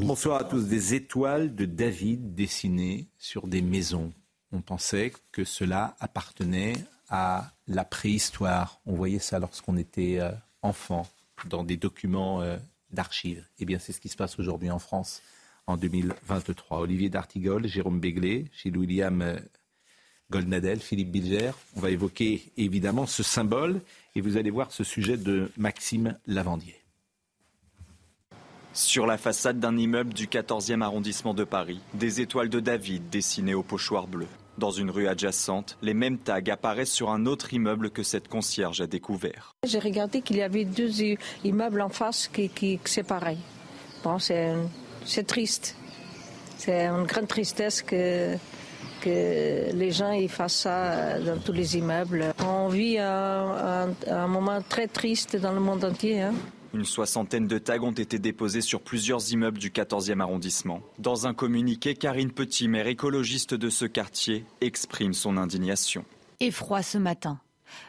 Bonsoir à tous. Des étoiles de David dessinées sur des maisons. On pensait que cela appartenait à la préhistoire. On voyait ça lorsqu'on était euh, enfant, dans des documents euh, d'archives. Eh bien, c'est ce qui se passe aujourd'hui en France en 2023. Olivier D'Artigol, Jérôme Béglé, Gilles William euh, Goldnadel, Philippe Bilger. On va évoquer évidemment ce symbole et vous allez voir ce sujet de Maxime Lavandier. Sur la façade d'un immeuble du 14e arrondissement de Paris, des étoiles de David dessinées au pochoir bleu. Dans une rue adjacente, les mêmes tags apparaissent sur un autre immeuble que cette concierge a découvert. J'ai regardé qu'il y avait deux immeubles en face qui, qui c'est. Bon, c'est, triste. C'est une grande tristesse que, les gens y fassent ça dans tous les immeubles. On vit un, un moment très triste dans le monde entier. Hein. Une soixantaine de tags ont été déposés sur plusieurs immeubles du 14e arrondissement. Dans un communiqué, Karine Petit, maire écologiste de ce quartier, exprime son indignation. Effroi ce matin.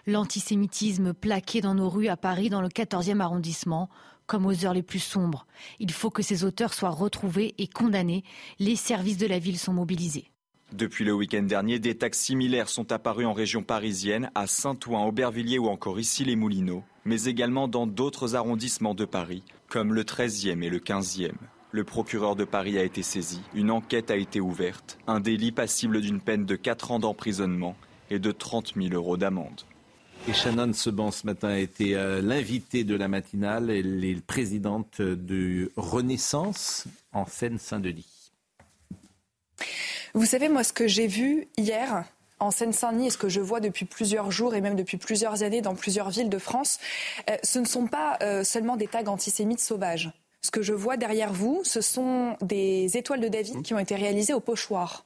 L'antisémitisme plaqué dans nos rues à Paris, dans le 14e arrondissement, comme aux heures les plus sombres. Il faut que ces auteurs soient retrouvés et condamnés. Les services de la ville sont mobilisés. Depuis le week-end dernier, des tags similaires sont apparus en région parisienne, à Saint-Ouen, Aubervilliers ou encore ici les Moulineaux, mais également dans d'autres arrondissements de Paris, comme le 13e et le 15e. Le procureur de Paris a été saisi, une enquête a été ouverte, un délit passible d'une peine de 4 ans d'emprisonnement et de 30 000 euros d'amende. Et Shannon Seban ce matin a été euh, l'invitée de la matinale. Elle est présidente de Renaissance en Seine-Saint-Denis. Vous savez, moi, ce que j'ai vu hier en Seine-Saint-Denis et ce que je vois depuis plusieurs jours et même depuis plusieurs années dans plusieurs villes de France, euh, ce ne sont pas euh, seulement des tags antisémites sauvages. Ce que je vois derrière vous, ce sont des étoiles de David qui ont été réalisées au pochoir.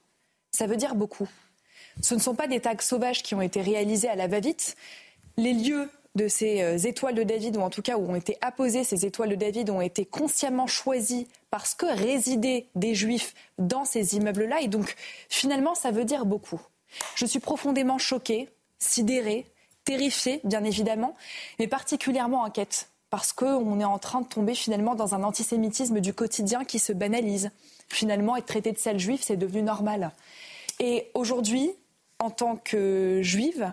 Ça veut dire beaucoup. Ce ne sont pas des tags sauvages qui ont été réalisés à la va-vite. Les lieux de ces euh, étoiles de David, ou en tout cas où ont été apposées ces étoiles de David, ont été consciemment choisies parce que résidaient des juifs dans ces immeubles-là. Et donc, finalement, ça veut dire beaucoup. Je suis profondément choquée, sidérée, terrifiée, bien évidemment, mais particulièrement inquiète parce qu'on est en train de tomber finalement dans un antisémitisme du quotidien qui se banalise. Finalement, être traité de sale juif, c'est devenu normal. Et aujourd'hui, en tant que juive,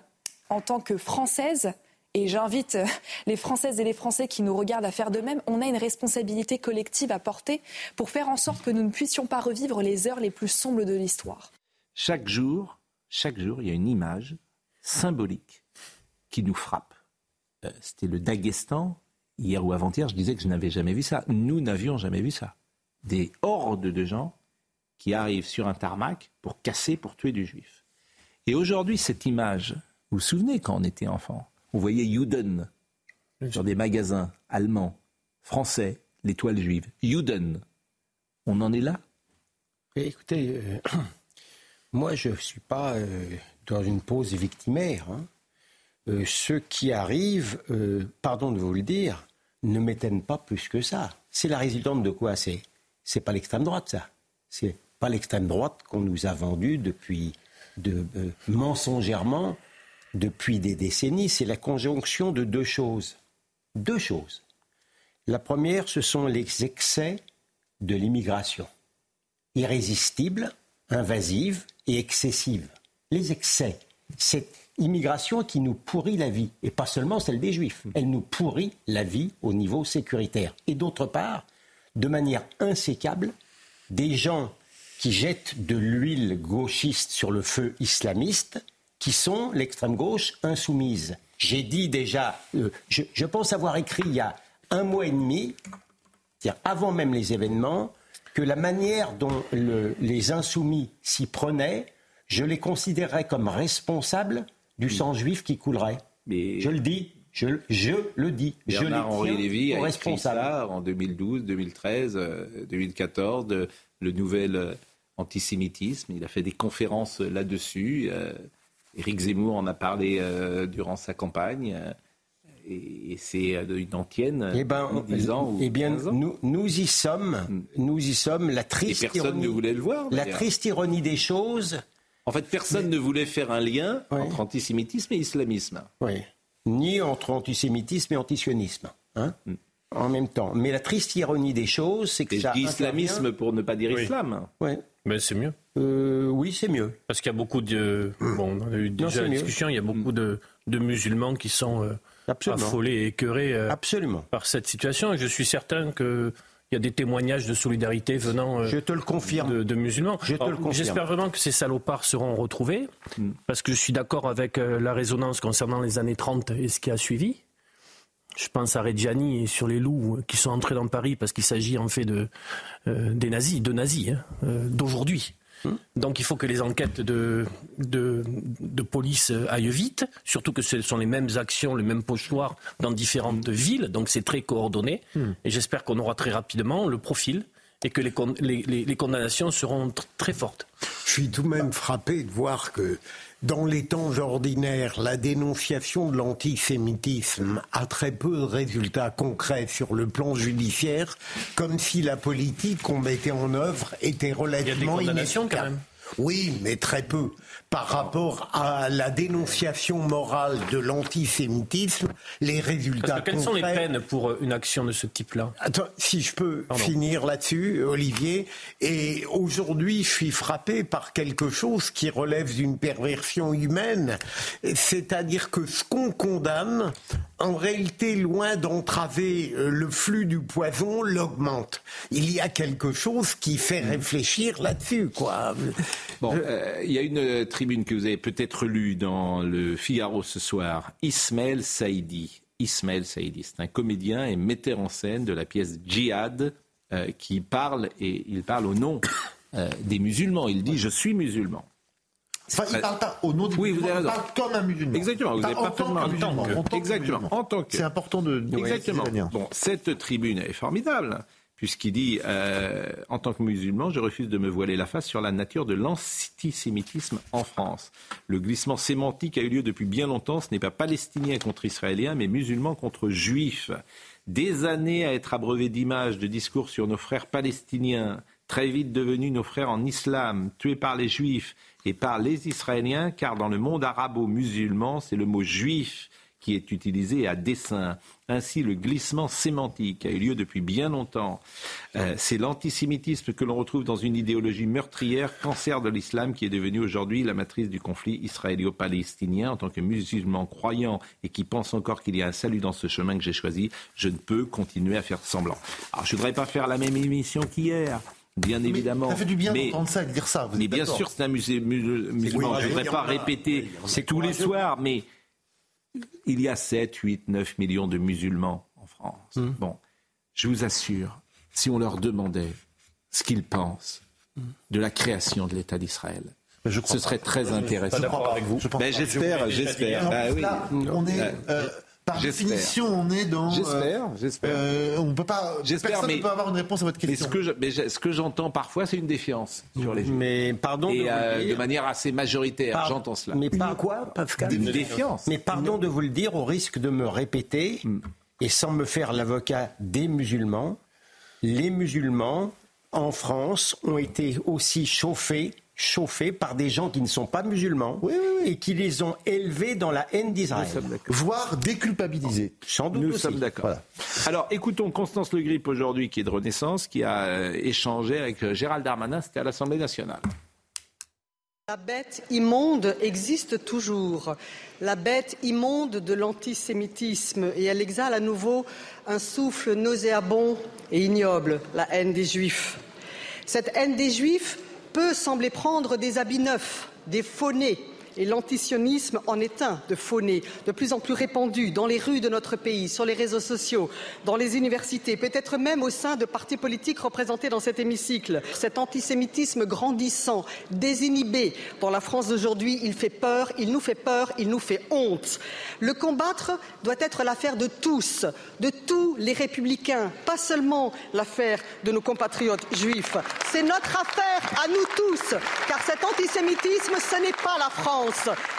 en tant que française, et j'invite les Françaises et les Français qui nous regardent à faire de même, on a une responsabilité collective à porter pour faire en sorte que nous ne puissions pas revivre les heures les plus sombres de l'histoire. Chaque jour, chaque jour, il y a une image symbolique qui nous frappe. Euh, c'était le Daghestan, hier ou avant-hier, je disais que je n'avais jamais vu ça. Nous n'avions jamais vu ça. Des hordes de gens qui arrivent sur un tarmac pour casser, pour tuer du juif. Et aujourd'hui, cette image, vous vous souvenez quand on était enfant on voyait Juden sur des magasins allemands, français, l'étoile juive. Juden. On en est là? Écoutez, euh, moi je ne suis pas euh, dans une pose victimaire. Hein. Euh, ceux qui arrivent, pardon de vous le dire, ne m'éteignent pas plus que ça. C'est la résultante de quoi? C'est c'est pas l'extrême droite, ça. C'est pas l'extrême droite qu'on nous a vendu depuis de, mensongèrement depuis des décennies, c'est la conjonction de deux choses. Deux choses. La première, ce sont les excès de l'immigration. Irrésistible, invasive et excessive. Les excès. Cette immigration qui nous pourrit la vie, et pas seulement celle des juifs, elle nous pourrit la vie au niveau sécuritaire. Et d'autre part, de manière insécable, des gens qui jettent de l'huile gauchiste sur le feu islamiste, qui sont l'extrême gauche insoumise. J'ai dit déjà, euh, je, pense avoir écrit il y a un mois et demi, c'est-à-dire avant même les événements, que la manière dont les insoumis s'y prenaient, je les considérerais comme responsables du sang juif qui coulerait. Mais... Je le dis, Je, je le dis. Bernard-Henri Lévy a écrit ça en 2012, 2013, 2014, le nouvel euh, antisémitisme. Il a fait des conférences là-dessus. Euh, Éric Zemmour en a parlé euh, durant sa campagne. Et c'est une antienne, eh ben, 10 ans ou eh bien, Nous, nous y sommes. Hmm. Nous y sommes. La triste et personne ne voulait le voir. La triste ironie des choses. En fait, personne ne voulait faire un lien entre antisémitisme et islamisme. Oui ni entre antisémitisme et antisionisme. Hein mm. en même temps. Mais la triste ironie des choses, c'est que ça. islamisme pour ne pas dire islam. Ouais. Mais c'est mieux. Euh, oui, c'est mieux. Parce qu'il y a beaucoup de. Bon, on a eu déjà la discussion, il y a beaucoup de, de musulmans qui sont euh, affolés et écœurés euh, Absolument. par cette situation. Et je suis certain que il y a des témoignages de solidarité venant je te le confirme. De, musulmans. J'espère vraiment que ces salopards seront retrouvés, mm. parce que je suis d'accord avec euh, la résonance concernant les années 30 et ce qui a suivi. Je pense à Reggiani et sur les loups qui sont entrés dans Paris parce qu'il s'agit en fait de, euh, des nazis, de nazis, hein, euh, d'aujourd'hui. Hmm. Donc il faut que les enquêtes de, de, police aillent vite, surtout que ce sont les mêmes actions, les mêmes pochoirs dans différentes villes, donc c'est très coordonné. Hmm. Et j'espère qu'on aura très rapidement le profil et que les, les condamnations seront très fortes. Je suis tout de même frappé de voir que dans les temps ordinaires, la dénonciation de l'antisémitisme a très peu de résultats concrets sur le plan judiciaire, comme si la politique qu'on mettait en œuvre était relativement Il Oui, mais très peu par rapport à la dénonciation morale de l'antisémitisme, les résultats. Parce que quelles sont les peines pour euh, une action de ce type-là? Attends, si je peux finir là-dessus, Olivier. Et aujourd'hui, je suis frappé par quelque chose qui relève d'une perversion humaine, c'est-à-dire que ce qu'on condamne, en réalité, loin d'entraver euh, le flux du poison, l'augmente. Il y a quelque chose qui fait réfléchir là-dessus, quoi. Bon, euh, il y a une tribune que vous avez peut-être lue dans le Figaro ce soir. Ismaël Saïdi. Ismaël Saïdi, c'est un comédien et metteur en scène de la pièce Djihad euh, qui parle, et il parle au nom des musulmans. Il dit Je suis musulman. Enfin, il parle pas au nom des oui, musulmans, vous avez il parle comme un musulman. Exactement, vous avez en tant que musulman. En tant Exactement, en tant que. C'est important de. Exactement. Bon, cette tribune est formidable puisqu'il dit euh, en tant que musulman, je refuse de me voiler la face sur la nature de l'antisémitisme en France. Le glissement sémantique a eu lieu depuis bien longtemps. Ce n'est pas palestinien contre israélien, mais musulman contre juifs. Des années à être abreuvé d'images, de discours sur nos frères palestiniens, très vite devenus nos frères en islam, tués par les juifs et par les Israéliens, car dans le monde arabo-musulman, c'est le mot juif qui est utilisé à dessein. Ainsi, le glissement sémantique a eu lieu depuis bien longtemps. Euh, c'est l'antisémitisme que l'on retrouve dans une idéologie meurtrière, cancer de l'islam, qui est devenu aujourd'hui la matrice du conflit israélo-palestinien. En tant que musulman croyant et qui pense encore qu'il y a un salut dans ce chemin que j'ai choisi, je ne peux continuer à faire semblant. Alors, je ne voudrais pas faire la même émission qu'hier. Bien évidemment. Ça fait du bien d'entendre ça, de dire ça. mais bien sûr, c'est un musée musulman. je ne voudrais pas répéter tous les soirs, mais il y a 7, 8, 9 millions de musulmans en France. Hmm. Bon, je vous assure, si on leur demandait ce qu'ils pensent de la création de l'État d'Israël, ce serait très intéressant. avec vous. Ben, j'espère, j'espère. Bah, oui. on est euh, par définition, on est dans. J'espère, euh, j'espère. Euh, on peut pas. Personne mais, ne peut avoir une réponse à votre question. ce que, je, mais ce que j'entends parfois, c'est une défiance sur les. Mais pardon. Et de, euh, de manière assez majoritaire, j'entends cela. Mais par quoi, Pascal Une défiance. Mais pardon de vous le dire, au risque de me répéter hmm. et sans me faire l'avocat des musulmans, les musulmans en France ont été aussi chauffés chauffés par des gens qui ne sont pas musulmans et qui les ont élevés dans la haine d'Israël. Voire déculpabilisés. Sans doute Nous sommes d'accord. Alors écoutons Constance Le Grip aujourd'hui qui est de Renaissance, qui a euh, échangé avec euh, Gérald Darmanin, c'était à l'Assemblée nationale. La bête immonde existe toujours, la bête immonde de l'antisémitisme, et elle exhale à nouveau un souffle nauséabond et ignoble, la haine des juifs. Cette haine des juifs peut sembler prendre des habits neufs, des faux Et l'antisionisme en est un de fauné, de plus en plus répandu dans les rues de notre pays, sur les réseaux sociaux, dans les universités, peut-être même au sein de partis politiques représentés dans cet hémicycle. Cet antisémitisme grandissant, désinhibé dans la France d'aujourd'hui, il fait peur, il nous fait peur, il nous fait honte. Le combattre doit être l'affaire de tous, de tous les républicains, pas seulement l'affaire de nos compatriotes juifs. C'est notre affaire à nous tous, car cet antisémitisme, ce n'est pas la France,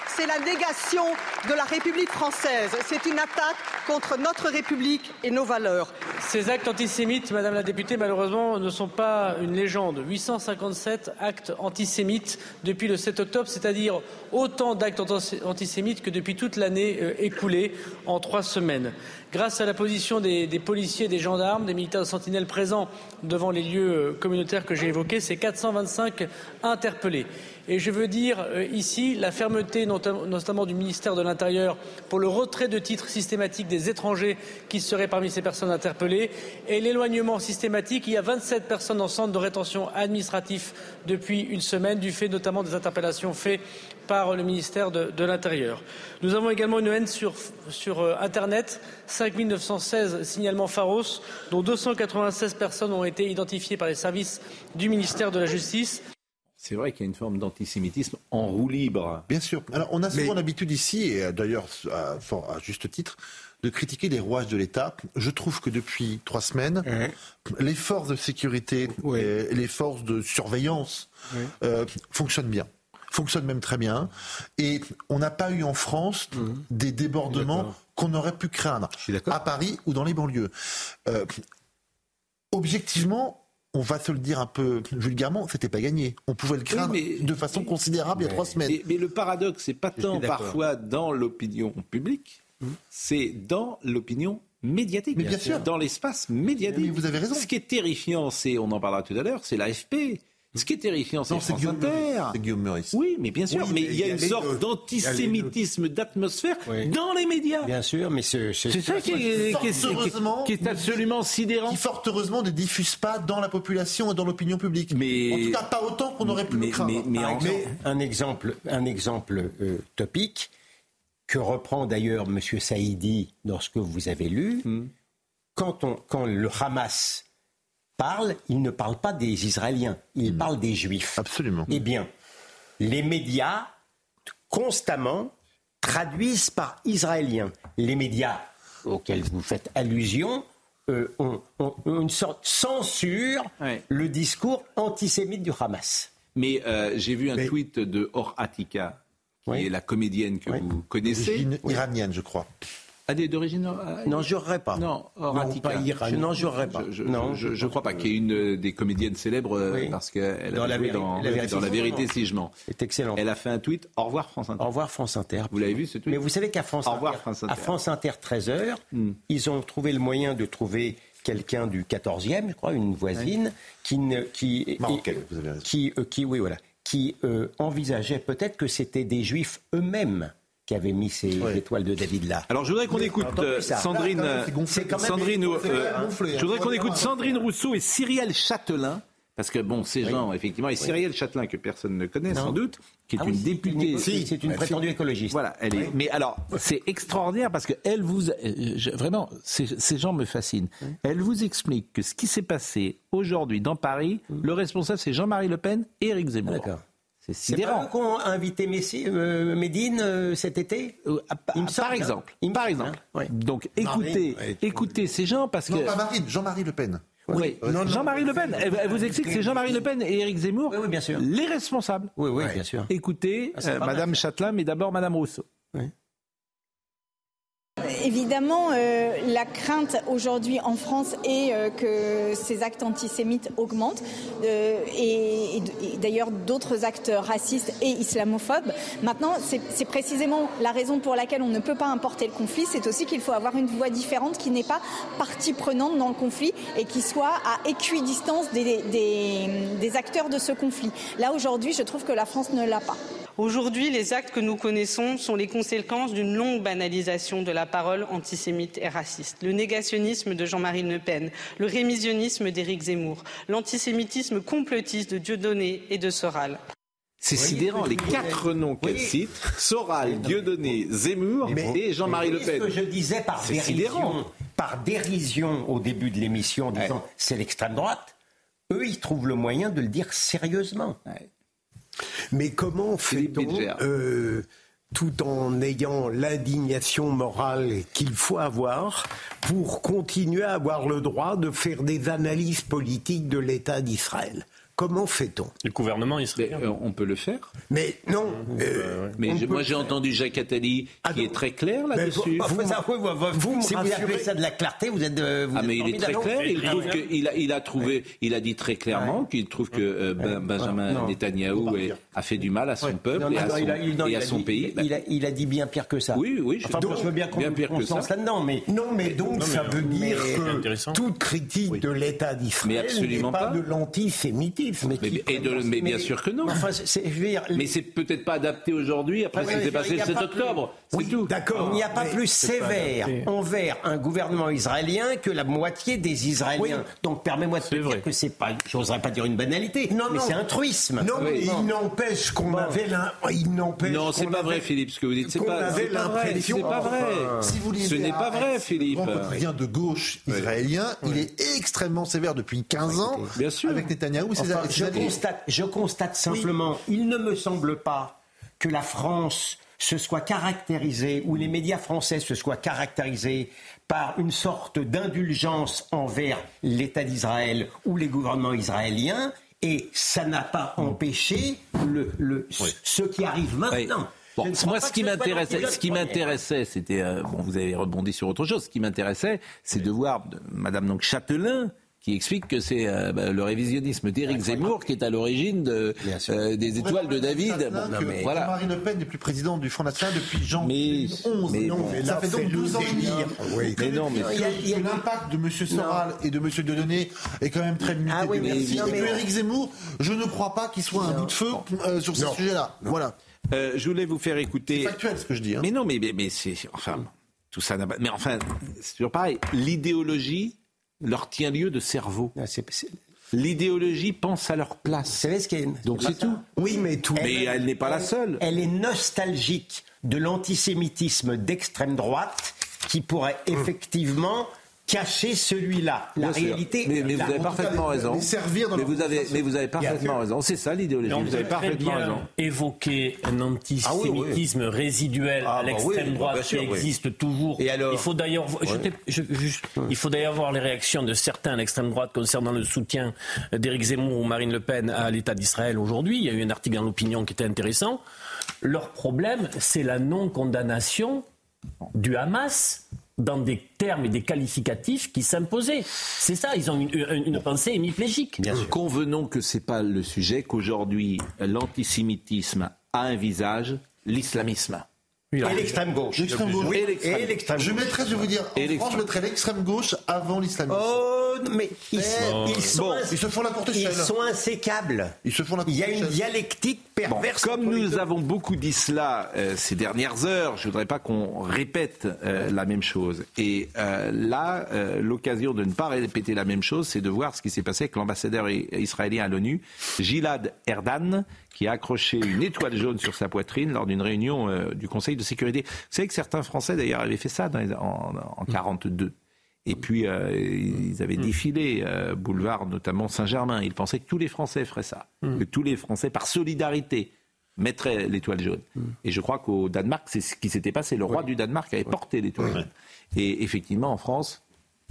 c'est la négation de la République française. C'est une attaque contre notre République et nos valeurs. Ces actes antisémites, Madame la députée, malheureusement, ne sont pas une légende. 857 actes antisémites depuis le 7 octobre, c'est-à-dire autant d'actes antisémites que depuis toute l'année euh, écoulée en trois semaines grâce à la position des, policiers, des gendarmes, des militaires de sentinelle présents devant les lieux euh, communautaires que j'ai évoqués, c'est 425 interpellés. Et je veux dire euh, ici la fermeté notamment du ministère de l'Intérieur pour le retrait de titres systématiques des étrangers qui seraient parmi ces personnes interpellées et l'éloignement systématique. Il y a 27 personnes en centre de rétention administratif depuis une semaine, du fait notamment des interpellations faites par le ministère de, l'Intérieur. Nous avons également une haine sur, sur euh, Internet, 5 916 signalements Pharos, dont 296 personnes ont été identifiées par les services du ministère de la Justice. C'est vrai qu'il y a une forme d'antisémitisme en roue libre. Bien sûr. Alors, on a souvent l'habitude ici, et euh, d'ailleurs à, à, juste titre, de critiquer les rouages de l'État. Je trouve que depuis trois semaines, les forces de sécurité et les forces de surveillance euh, fonctionnent bien fonctionne même très bien. Et on n'a pas eu en France mhm. des débordements qu'on aurait pu craindre à Paris ou dans les banlieues. Euh, objectivement, on va se le dire un peu vulgairement, c'était pas gagné. On pouvait le craindre de façon considérable il y a trois semaines. Mais, le paradoxe, c'est pas tant parfois dans l'opinion publique, mhm. c'est dans l'opinion médiatique. Mais bien sûr. Dans l'espace médiatique. Mais vous avez raison. Ce qui est terrifiant, c'est, on en parlera tout à l'heure, c'est l'AFP. Ce qui est terrifiant, c'est France Inter. C'est Guillaume Meurice. Oui, mais bien sûr, mais, il y a, une sorte d'antisémitisme d'atmosphère dans les médias. Bien sûr, mais c'est ça qui est, qui, est, absolument sidérant. Qui fort heureusement ne diffuse pas dans la population et dans l'opinion publique. Mais en tout cas, pas autant qu'on aurait pu mais, le craindre. Mais, un exemple, un exemple euh, topique que reprend d'ailleurs M. Saïdi dans ce que vous avez lu. Hmm. Quand, on, quand le Hamas parle, il ne parle pas des Israéliens, il hmm. parle des Juifs. Absolument. Eh bien, les médias constamment traduisent par Israéliens. Les médias auxquels vous faites allusion euh, ont, une sorte censure le discours antisémite du Hamas. Mais euh, j'ai vu un tweet de Or Atika, qui est la comédienne que vous connaissez. Iranienne, je crois. Ah, d'origine euh, Non, jurerais pas. Non, non pas Non, pas. Je, non, je, je, crois pas qu'il y ait une des comédiennes célèbres euh, parce qu'elle a joué dans, la vérité, dans la vérité si je mens. C'est excellent. Elle a fait un tweet. Au revoir France Inter. Au revoir France Inter. Vous l'avez vu ce tweet Mais vous savez qu'à France, Inter, France Inter, à France Inter 13h, hmm. ils ont trouvé le moyen de trouver quelqu'un du 14e, je crois, une voisine, qui, ne, qui, Marocaine, vous avez raison. qui, euh, qui, oui, voilà, qui envisageait peut-être que c'était des juifs eux-mêmes qui avait mis ces étoiles de David là. Alors je voudrais qu'on écoute Sandrine, Sandrine, je voudrais qu'on écoute Sandrine Rousseau et Cyrielle Châtelain. Parce que bon, ces gens, effectivement, et Cyrielle Châtelain, que personne ne connaît sans doute, qui est ah une députée. c'est une prétendue écologiste. Voilà, elle est. Mais alors, c'est extraordinaire parce que elle vous, euh, vraiment, ces, gens me fascinent. Elle vous explique que ce qui s'est passé aujourd'hui dans Paris, le responsable c'est Jean-Marie Le Pen et Éric Zemmour. D'accord. C'est pas qu'on a invité Messi, euh, Médine euh, cet été euh, Par exemple. par exemple. Donc écoutez, écoutez ces gens parce que. Jean-Marie Le Pen. Oui, Jean-Marie Le Pen. Elle, vous explique que c'est Jean-Marie Le Pen et Éric Zemmour, oui, bien sûr. les responsables. Oui, oui, bien sûr. Écoutez, ah, Madame Châtelain, mais d'abord Madame Rousseau. Oui. Évidemment, euh, la crainte aujourd'hui en France est euh, que ces actes antisémites augmentent euh, et, d'ailleurs d'autres actes racistes et islamophobes. Maintenant, c'est précisément la raison pour laquelle on ne peut pas importer le conflit. C'est aussi qu'il faut avoir une voix différente qui n'est pas partie prenante dans le conflit et qui soit à équidistance des, des acteurs de ce conflit. Là, aujourd'hui, je trouve que la France ne l'a pas. Aujourd'hui, les actes que nous connaissons sont les conséquences d'une longue banalisation de la parole antisémite et raciste. Le négationnisme de Jean-Marie Le Pen, le rémisionnisme d'Éric Zemmour, l'antisémitisme complotiste de Dieudonné et de Soral. C'est sidérant, les quatre noms qu'elle cite, Soral, Dieudonné, Zemmour et Jean-Marie Le Pen. ce que je disais par dérision, par dérision au début de l'émission en disant c'est l'extrême droite, eux ils trouvent le moyen de le dire sérieusement. Mais comment fait-on, euh, tout en ayant l'indignation morale qu'il faut avoir, pour continuer à avoir le droit de faire des analyses politiques de l'État d'Israël? Comment fait-on? Le gouvernement israélien. Euh, on peut le faire. Mais non. Euh, mais moi j'ai entendu Jacques Attali ah qui est très clair là-dessus. Vous, vous, si vous appelez ça de la clarté, vous êtes. Vous ah mais il est très clair. Il, trouve que, il, a, il a trouvé, il a dit très clairement qu'il trouve que euh, ben, Benjamin Netanyahou a fait du mal à son peuple et à son, et à son pays. Il a, dit bien pire que ça. Oui, oui. Enfin, je veux bien qu'on se lance là-dedans, mais non, mais donc ça veut dire que toute critique de l'État d'Israël n'est pas de l'antisémitisme. Mais, bien sûr que non. Mais c'est peut-être pas adapté aujourd'hui après ce qui s'est passé le 7 octobre. C'est tout. D'accord. Il n'y a pas plus sévère envers un gouvernement israélien que la moitié des Israéliens. Donc permets-moi de te dire que c'est pas, j'oserais pas dire une banalité, non, mais c'est un truisme. Non, mais il n'empêche qu'on avait il n'empêche. Non, c'est pas vrai, Philippe, ce que vous dites. C'est pas, vrai. C'est pas vrai. Si vous ce n'est pas vrai, Philippe. Rien de gauche israélien, il est extrêmement sévère depuis 15 ans. Bien sûr. Avec Je, constate, je constate simplement, il ne me semble pas que la France se soit caractérisée, ou les médias français se soient caractérisés par une sorte d'indulgence envers l'État d'Israël ou les gouvernements israéliens, et ça n'a pas empêché le, ce qui arrive maintenant. moi, ce qui m'intéressait, ce qui m'intéressait, c'était euh, bon, vous avez rebondi sur autre chose. Ce qui m'intéressait, c'est de voir Madame donc Châtelain qui explique que c'est euh, bah, le révisionnisme d'Éric Zemmour qui est à l'origine de, euh, des étoiles de David. Bon, mais voilà. Marine Le Pen n'est plus président du Front National depuis janvier 2011. Mais, non, ça fait donc 12 ans et demi. Oui. Mais non, mais l'impact de M. Soral et de M. Delaunay est quand même très limité. Ah oui, merci. Éric Zemmour, je ne crois pas qu'il soit un bout de feu euh, sur ce sujet-là. Voilà. je voulais vous faire écouter. C'est factuel ce que je dis. Hein. Mais non, mais, mais, mais c'est enfin tout ça n'a pas. Mais enfin, c'est toujours pareil. L'idéologie leur tient lieu de cerveau. Ah, L'idéologie pense à leur place. Donc c'est tout. Oui, mais tout. Mais elle, n'est pas la seule. Elle est nostalgique de l'antisémitisme d'extrême droite qui pourrait effectivement cacher celui-là. La réalité. Mais, vous avez parfaitement raison. mais, vous avez, mais vous avez parfaitement raison. C'est ça l'idéologie. Vous, avez parfaitement raison. Évoquer un antisémitisme ah résiduel à ah, bah l'extrême droite qui existe toujours. Et alors il faut d'ailleurs, il faut d'ailleurs voir les réactions de certains à l'extrême droite concernant le soutien d'Éric Zemmour ou Marine Le Pen à l'État d'Israël aujourd'hui. Il y a eu un article dans l'opinion qui était intéressant. Leur problème, c'est la non-condamnation du Hamas dans des termes et des qualificatifs qui s'imposaient. C'est ça, ils ont une, pensée hémiplégique. Bien sûr. Convenons que ce n'est pas le sujet, qu'aujourd'hui l'antisémitisme a un visage, l'islamisme. Et l'extrême gauche. L'extrême gauche. et l'extrême Je mettrais, je veux dire, en France, je mettrais l'extrême gauche avant l'islamisme. Oh, mais ils, ils, sont, ils se font la courte Ils sont insécables. Ils se font la Il y a une dialectique perverse. comme nous avons beaucoup dit cela euh, ces dernières heures, je voudrais pas qu'on répète euh, la même chose. Et euh, là, l'occasion de ne pas répéter la même chose, c'est de voir ce qui s'est passé avec l'ambassadeur israélien à l'ONU, Gilad Erdan, qui a accroché une étoile jaune sur sa poitrine lors d'une réunion du Conseil de sécurité. Vous savez que certains Français, d'ailleurs, avaient fait ça en, en 42. Et puis, euh, ils avaient défilé, euh, boulevard notamment Saint-Germain. Ils pensaient que tous les Français feraient ça. Que tous les Français, par solidarité, mettraient l'étoile jaune. Et je crois qu'au Danemark, c'est ce qui s'était passé. Le roi du Danemark avait porté l'étoile jaune. Et effectivement, en France,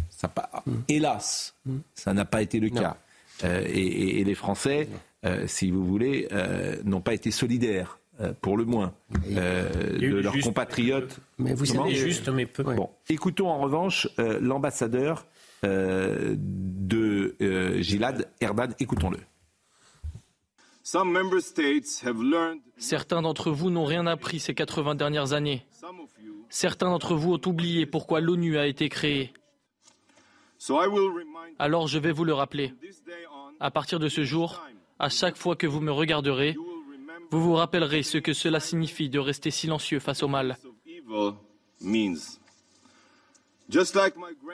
ça pas, hélas, ça n'a pas été le cas. et, les Français euh, si vous voulez, euh, n'ont pas été solidaires. Euh, pour le moins, de leurs compatriotes. Mais vous savez, juste, mais peu. Bon, écoutons en revanche l'ambassadeur de Gilad Erdan. Écoutons-le. Certains d'entre vous n'ont rien appris ces 80 dernières années. Certains d'entre vous ont oublié pourquoi l'ONU a été créée. Alors je vais vous le rappeler. À partir de ce jour, à chaque fois que vous me regarderez, vous vous rappellerez ce que cela signifie de rester silencieux face au mal.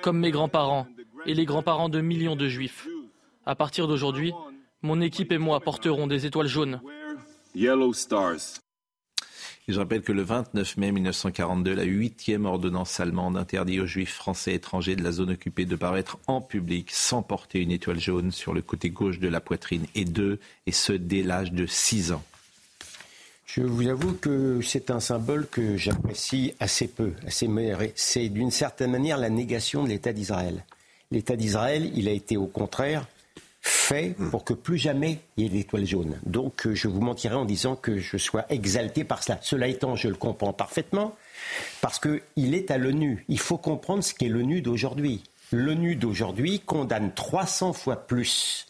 Comme mes grands-parents et les grands-parents de millions de juifs. À partir d'aujourd'hui, mon équipe et moi porterons des étoiles jaunes. Je rappelle que le 29 mai 1942, la huitième ordonnance allemande interdit aux juifs français étrangers de la zone occupée de paraître en public sans porter une étoile jaune sur le côté gauche de la poitrine et deux, et ce dès l'âge de 6 ans. Je vous avoue que c'est un symbole que j'apprécie assez peu, assez C'est d'une certaine manière la négation de l'État d'Israël. L'État d'Israël, il a été au contraire fait pour que plus jamais il y ait d'étoiles jaunes. Donc euh, je vous mentirai en disant que je sois exalté par cela. Cela étant, je le comprends parfaitement, parce qu'il est à l'ONU. Il faut comprendre ce qu'est l'ONU d'aujourd'hui. L'ONU d'aujourd'hui condamne 300 fois plus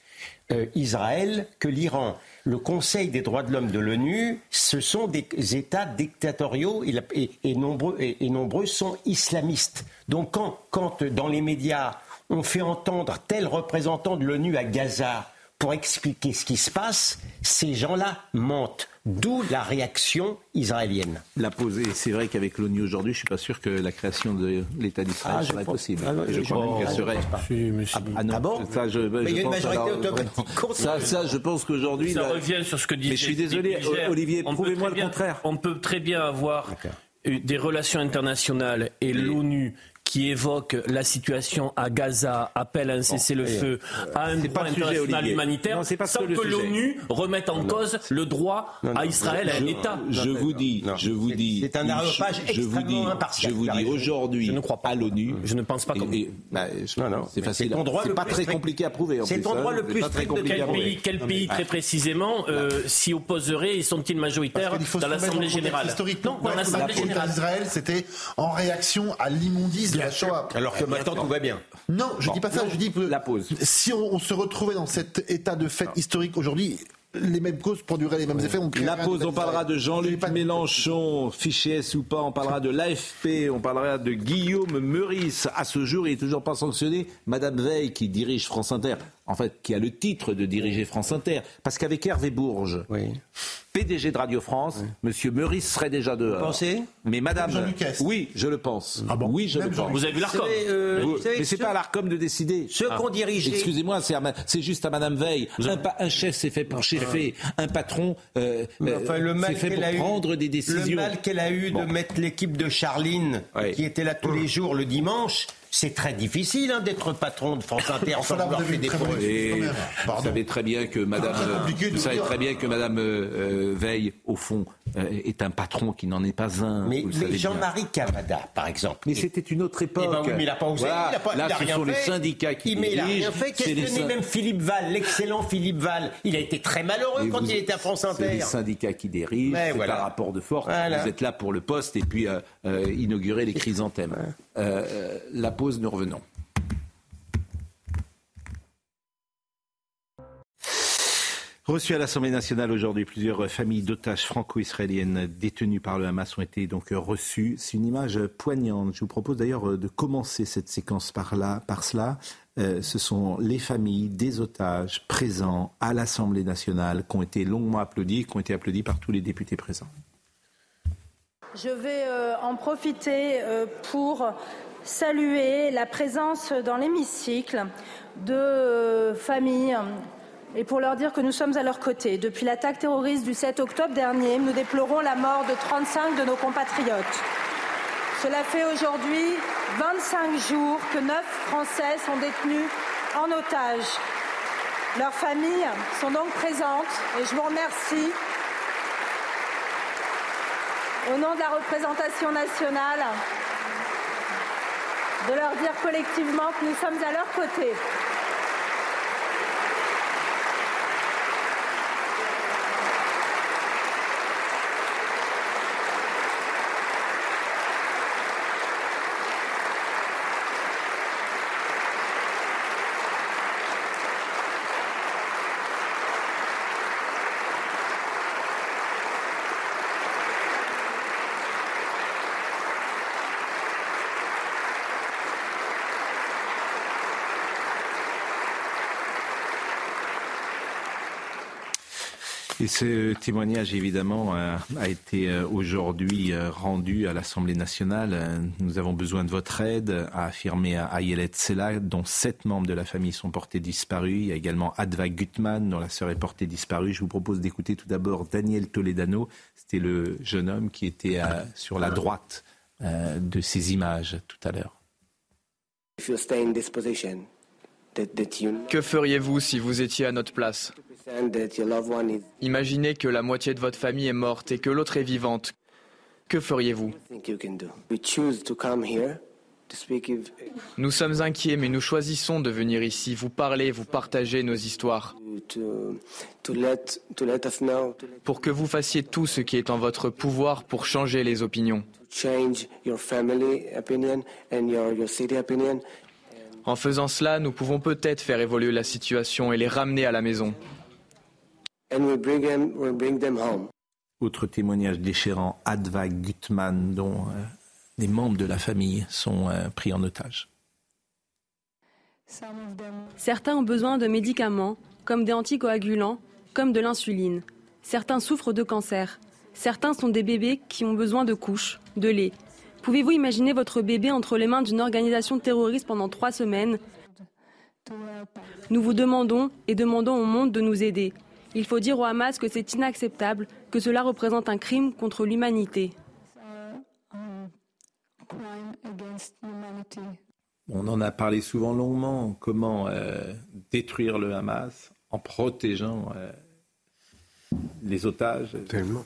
euh, Israël que l'Iran. Le Conseil des droits de l'homme de l'ONU, ce sont des États dictatoriaux et, nombreux, et, nombreux, sont islamistes. Donc quand, quand dans les médias on fait entendre tel représentant de l'ONU à Gaza pour expliquer ce qui se passe, ces gens-là mentent. D'où la réaction israélienne. La poser, c'est vrai qu'avec l'ONU aujourd'hui, je ne suis pas sûr que la création de l'État d'Israël ah, serait possible. Ah, je, crois qu'elle serait. Ah, ah, non, bon ça, je, mais il y a une majorité automatique ça, ça, je pense qu'aujourd'hui. Ça revient sur ce que dit. Mais je suis désolé, Olivier, prouvez-moi le contraire. On peut très bien avoir des relations internationales et l'ONU qui évoque la situation à Gaza, appelle à un cessez-le-feu, à un droit international humanitaire, non, pas sans que, l'ONU remette en cause le droit à Israël, à un État. Je vous dis, je vous dis, c'est un arrêtage extrêmement impartial. Je vous dis aujourd'hui, je ne crois pas à l'ONU. Je ne pense pas comme bah, non, non, c'est facile. C'est pas très compliqué à prouver. C'est ton droit hein. le plus strict de quel pays, quel pays très précisément euh, s'y opposerait et sont-ils majoritaires dans l'Assemblée générale? Non, dans l'Assemblée générale. Israël, c'était en réaction à l'immondice alors que maintenant tout va bien. Non, je ne dis pas ça, je dis que la pause. Si on, se retrouvait dans cet état de fait historique aujourd'hui, les mêmes causes produiraient les mêmes effets. la pause, on parlera de Jean-Luc Mélenchon, fichier S ou pas, on parlera de l'AFP, on parlera de Guillaume Meurice. À ce jour, il n'est toujours pas sanctionné. Madame Veil, qui dirige France Inter, en fait, qui a le titre de diriger France Inter, parce qu'avec Hervé Bourges, PDG de Radio France, Monsieur Meurice serait déjà dehors. Vous pensez Mais Madame, oui, je le pense. Ah bon oui, je le pense. Vous avez vu l'Arcom euh, Mais c'est pas à l'Arcom de décider. Ceux qu'on dirige. Excusez-moi, c'est juste à Madame Veil. Un, chef s'est fait pour cheffer, un patron euh, euh s'est fait pour prendre des décisions. Le mal qu'elle a eu de mettre l'équipe de Charline, qui était là tous les jours le dimanche c'est très difficile hein, d'être patron de France Inter sans vouloir faire des Vous savez très bien que Madame, vous savez très bien que Madame euh, Veil, au fond, euh, est un patron qui n'en est pas un. Mais, Jean-Marie Cavada, par exemple. Mais c'était une autre époque. Eh ben mais il n'a pas osé. il a pas, là, ce sont les syndicats qui mais il n'a rien fait. Questionner même Philippe Val, l'excellent Philippe Val. Il a été très malheureux quand il était à France Inter. C'est les syndicats qui dirigent. C'est un rapport de force. Vous êtes là pour le poste et puis euh, inaugurer les chrysanthèmes. la nous revenons. Reçu à l'Assemblée nationale aujourd'hui, plusieurs familles d'otages franco-israéliennes détenues par le Hamas ont été donc reçues. C'est une image poignante. Je vous propose d'ailleurs de commencer cette séquence par là, par cela. Euh, ce sont les familles des otages présents à l'Assemblée nationale qui ont été longuement applaudis, qui ont été applaudis par tous les députés présents. Je vais euh, en profiter euh, pour saluer la présence dans l'hémicycle de familles et pour leur dire que nous sommes à leur côté. Depuis l'attaque terroriste du 7 octobre dernier, nous déplorons la mort de 35 de nos compatriotes. Cela fait aujourd'hui 25 jours que 9 Français sont détenus en otage. Leurs familles sont donc présentes et je vous remercie au nom de la représentation nationale de leur dire collectivement que nous sommes à leur côté. Et ce témoignage, évidemment, euh, a été euh, aujourd'hui euh, rendu à l'Assemblée nationale. Nous avons besoin de votre aide, a affirmé Ayelet Sela, dont sept membres de la famille sont portés disparus. Il y a également Adva Gutmann, dont la sœur est portée disparue. Je vous propose d'écouter tout d'abord Daniel Toledano. C'était le jeune homme qui était sur la droite de ces images tout à l'heure. Que feriez-vous si vous étiez à notre place? Imaginez que la moitié de votre famille est morte et que l'autre est vivante. Que feriez-vous? Nous sommes inquiets, mais nous choisissons de venir ici, vous parler, vous partager nos histoires. Pour que vous fassiez tout ce qui est en votre pouvoir pour changer les opinions. En faisant cela, nous pouvons peut-être faire évoluer la situation et les ramener à la maison. Autre témoignage déchirant, Adva Gutmann, dont euh, des membres de la famille sont euh, pris en otage. Certains ont besoin de médicaments, comme des anticoagulants, comme de l'insuline. Certains souffrent de cancer. Certains sont des bébés qui ont besoin de couches, de lait, Pouvez-vous imaginer votre bébé entre les mains d'une organisation terroriste pendant trois semaines? Nous vous demandons et demandons au monde de nous aider. Il faut dire au Hamas que c'est inacceptable, que cela représente un crime contre l'humanité. On en a parlé souvent longuement, comment euh, détruire le Hamas en protégeant euh, les otages.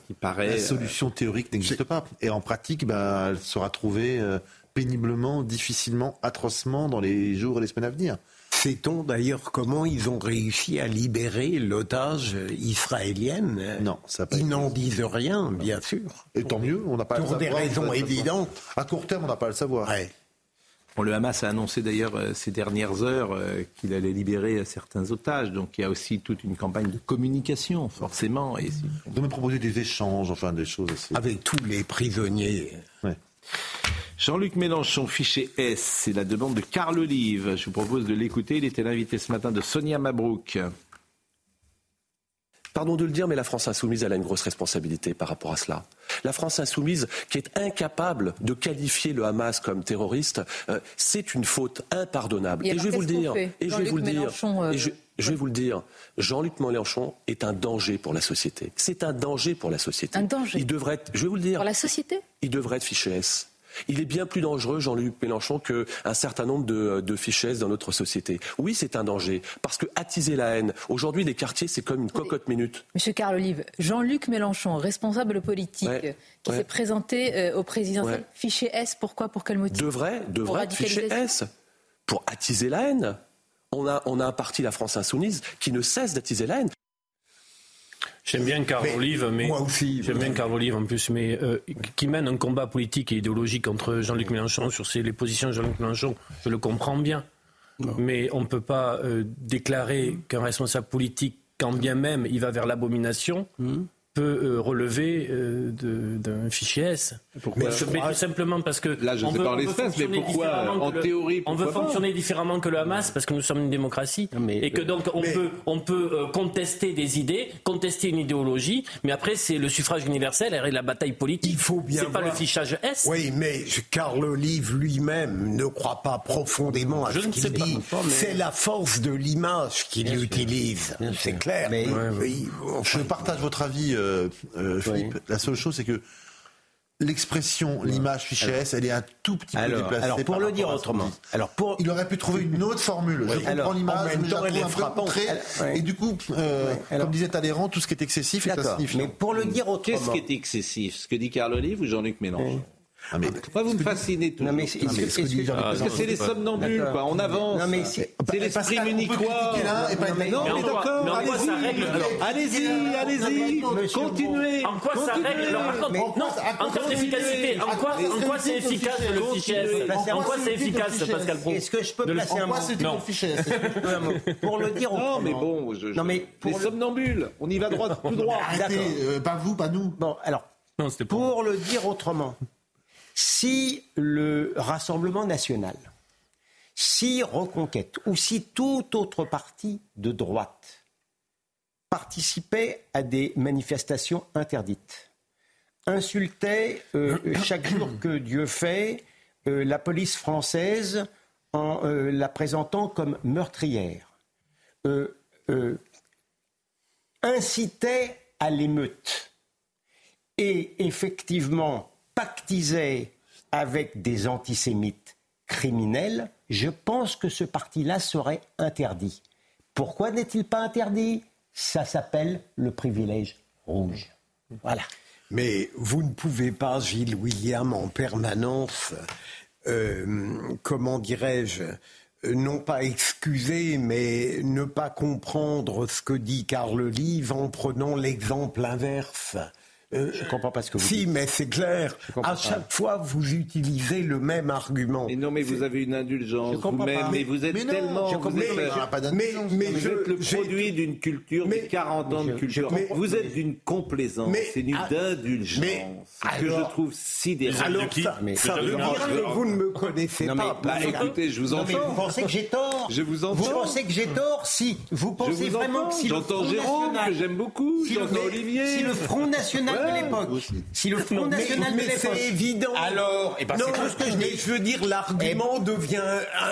Qui paraît, La euh, solution théorique n'existe pas. Et en pratique, bah, elle sera trouvée euh, péniblement, difficilement, atrocement dans les jours et les semaines à venir. Sait-on d'ailleurs comment ils ont réussi à libérer l'otage israélienne? Non, ça pas Ils n'en disent rien, bien sûr. Et tant mieux, on n'a pas Pour des raisons évidentes. À court terme, on n'a pas à le savoir le Hamas a annoncé d'ailleurs euh, ces dernières heures euh, qu'il allait libérer certains otages. Donc il y a aussi toute une campagne de communication, forcément. Et On doit me proposer des échanges, enfin des choses assez... Avec tous les prisonniers. Jean-Luc Mélenchon, fiché S, c'est la demande de Carl Olive. Je vous propose de l'écouter. Il était l'invité ce matin de Sonia Mabrouk. Pardon de le dire, mais la France insoumise, elle a une grosse responsabilité par rapport à cela. La France insoumise, qui est incapable de qualifier le Hamas comme terroriste, euh, c'est une faute impardonnable. Et, je vais vous le dire. Et je vais vous le dire. Je, vais vous le dire. Jean-Luc Mélenchon est un danger pour la société. C'est un danger pour la société. Un danger. Il devrait être, je vais vous le dire. Pour la société Il devrait être fiché S. Il est bien plus dangereux, Jean-Luc Mélenchon, qu'un certain nombre de, de fichesses dans notre société. Oui, c'est un danger, parce que attiser la haine, aujourd'hui, les quartiers, c'est comme une cocotte minute. Monsieur Carl Olive, Jean-Luc Mélenchon, responsable politique, qui s'est présenté euh, au président, fiché S, pourquoi Pour quel motif? Devrait, devrait être fiché S, pour attiser la haine. On a, on a un parti, la France Insoumise, qui ne cesse d'attiser la haine. J'aime bien Carl Olive, mais moi aussi. J'aime bien Carl Olive en plus, mais euh, qui mène un combat politique et idéologique entre Jean-Luc Mélenchon sur les positions de Jean-Luc Mélenchon. Je le comprends bien, mais on ne peut pas euh, déclarer qu'un responsable politique, quand bien même il va vers l'abomination, hmm peut euh, relever euh, d'un fichier S. Pourquoi mais, tout simplement parce que là je sais pas l'espèce, mais pourquoi en théorie on veut fonctionner différemment que le Hamas parce que nous sommes une démocratie et que donc on peut on peut euh, contester des idées, contester une idéologie, mais après c'est le suffrage universel et la bataille politique. Il faut bien. C'est pas le fichage S. Oui, mais Carl Olive lui-même ne croit pas profondément à ce qu'il dit. C'est la force de l'image qu'il utilise. C'est clair. Mais, oui, je partage votre avis. Euh, euh, Philippe. La seule chose, c'est que l'expression, l'image fichier S, elle est un tout petit peu déplacée. Alors pour le dire autrement, alors pour il aurait pu trouver une autre formule. Je comprends l'image, mais elle est frappante. Et du coup, euh, comme disait Talleyrand, tout ce qui est excessif est insignifiant. Mais pour le dire autrement, qu'est-ce qui est excessif? Ce que dit Carl Olive ou Jean-Luc Mélenchon ah, mais, Pourquoi vous me fascinez tout non, mais Parce que c'est les somnambule, quoi. On avance. C'est l'esprit munichois. Non, mais d'accord. Allez-y, allez-y. Continuez. En quoi ça règle Non, en termes d'efficacité. En quoi, en quoi c'est efficace le fichier En quoi c'est efficace, Pascal Pro Est-ce que je peux placer un mot Non. Pour le dire Non, mais bon, les somnambules. On y va droit, tout droit. Arrêtez, pas vous, pas nous. Bon, alors, pour le dire autrement. Si le Rassemblement national, si Reconquête ou si tout autre parti de droite participait à des manifestations interdites, insultait euh, chaque jour que Dieu fait euh, la police française en euh, la présentant comme meurtrière, incitait à l'émeute. Et effectivement pactisait avec des antisémites criminels, je pense que ce parti-là serait interdit. Pourquoi n'est-il pas interdit? Ça s'appelle le privilège rouge. Voilà. Mais vous ne pouvez pas, Gilles William, en permanence, euh, comment dirais-je, non pas excuser, mais ne pas comprendre ce que dit Carl Live en prenant l'exemple inverse. Euh, je ne comprends pas ce que vous si, dites. Si, mais c'est clair. À chaque fois, vous utilisez le même argument. Mais non, mais vous avez une indulgence. vous-même, mais vous êtes tellement. Je vous mais, êtes, mais, mais, vous je, êtes le produit d'une culture de 40 ans de culture. vous êtes d'une complaisance et d'une indulgence que je trouve sidérante. Alors, ça, mais ça veut dire que vous ne me connaissez non, pas. Bah, écoutez, je vous entends. Vous pensez que j'ai tort Je vous entends. Vous pensez que j'ai tort Si vous pensez vraiment que si J'entends Jérôme, que j'aime beaucoup. J'entends Olivier. Si le Front National de l'époque si le Front National mais, mais c'est évident. Alors, eh ben, non, ce que je veux dire, l'argument devient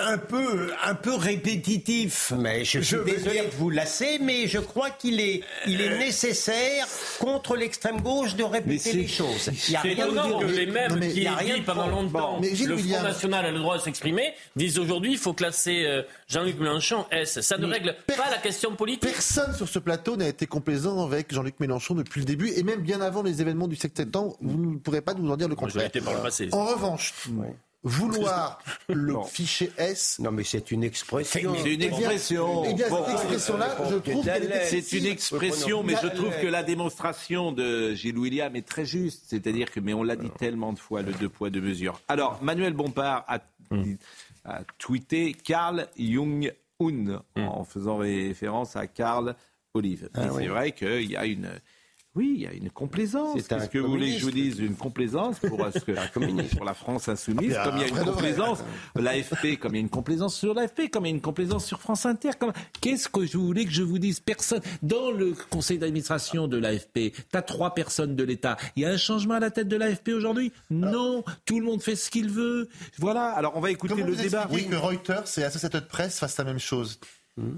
un peu, un peu répétitif. Mais je suis désolé de vous lasser, mais je crois qu'il est, il est nécessaire contre l'extrême gauche de répéter les choses. Il y a rien de que les mêmes qui ont dit pendant longtemps mais le Front National a le droit de s'exprimer disent aujourd'hui il faut classer Jean-Luc Mélenchon S. Ça ne règle pas la question politique. Personne sur ce plateau n'a été complaisant avec Jean-Luc Mélenchon depuis le début et même bien avant les événements du 7 septembre, vous ne pourrez pas nous en dire le contraire. Par le passé. En revanche, vouloir le fichier S. Non, mais c'est une expression. C'est une expression. Eh bien, cette expression-là, je trouve qu'elle C'est une expression, mais je trouve que la démonstration de Gilles William est très juste. C'est-à-dire que, mais on l'a dit tellement de fois, le deux poids, deux mesures. Alors, Manuel Bompard a, a tweeté Carl Jung-un en faisant référence à Carl Olive. Ah, c'est vrai qu'il y a une oui, il y a une complaisance. Qu'est-ce que vous voulez que je vous dise Une complaisance pour, ce que, pour la France insoumise, ah, comme il y a une complaisance, l'AFP, comme il y a une complaisance sur l'AFP, comme il y a une complaisance sur France Inter. Qu'est-ce que je voulais que je vous dise? Personne. Dans le conseil d'administration de l'AFP, tu as trois personnes de l'État. Il y a un changement à la tête de l'AFP aujourd'hui? Non. Tout le monde fait ce qu'il veut. Voilà. Alors on va écouter Comment le vous débat. Oui, que Reuters et Associated Press fassent la même chose?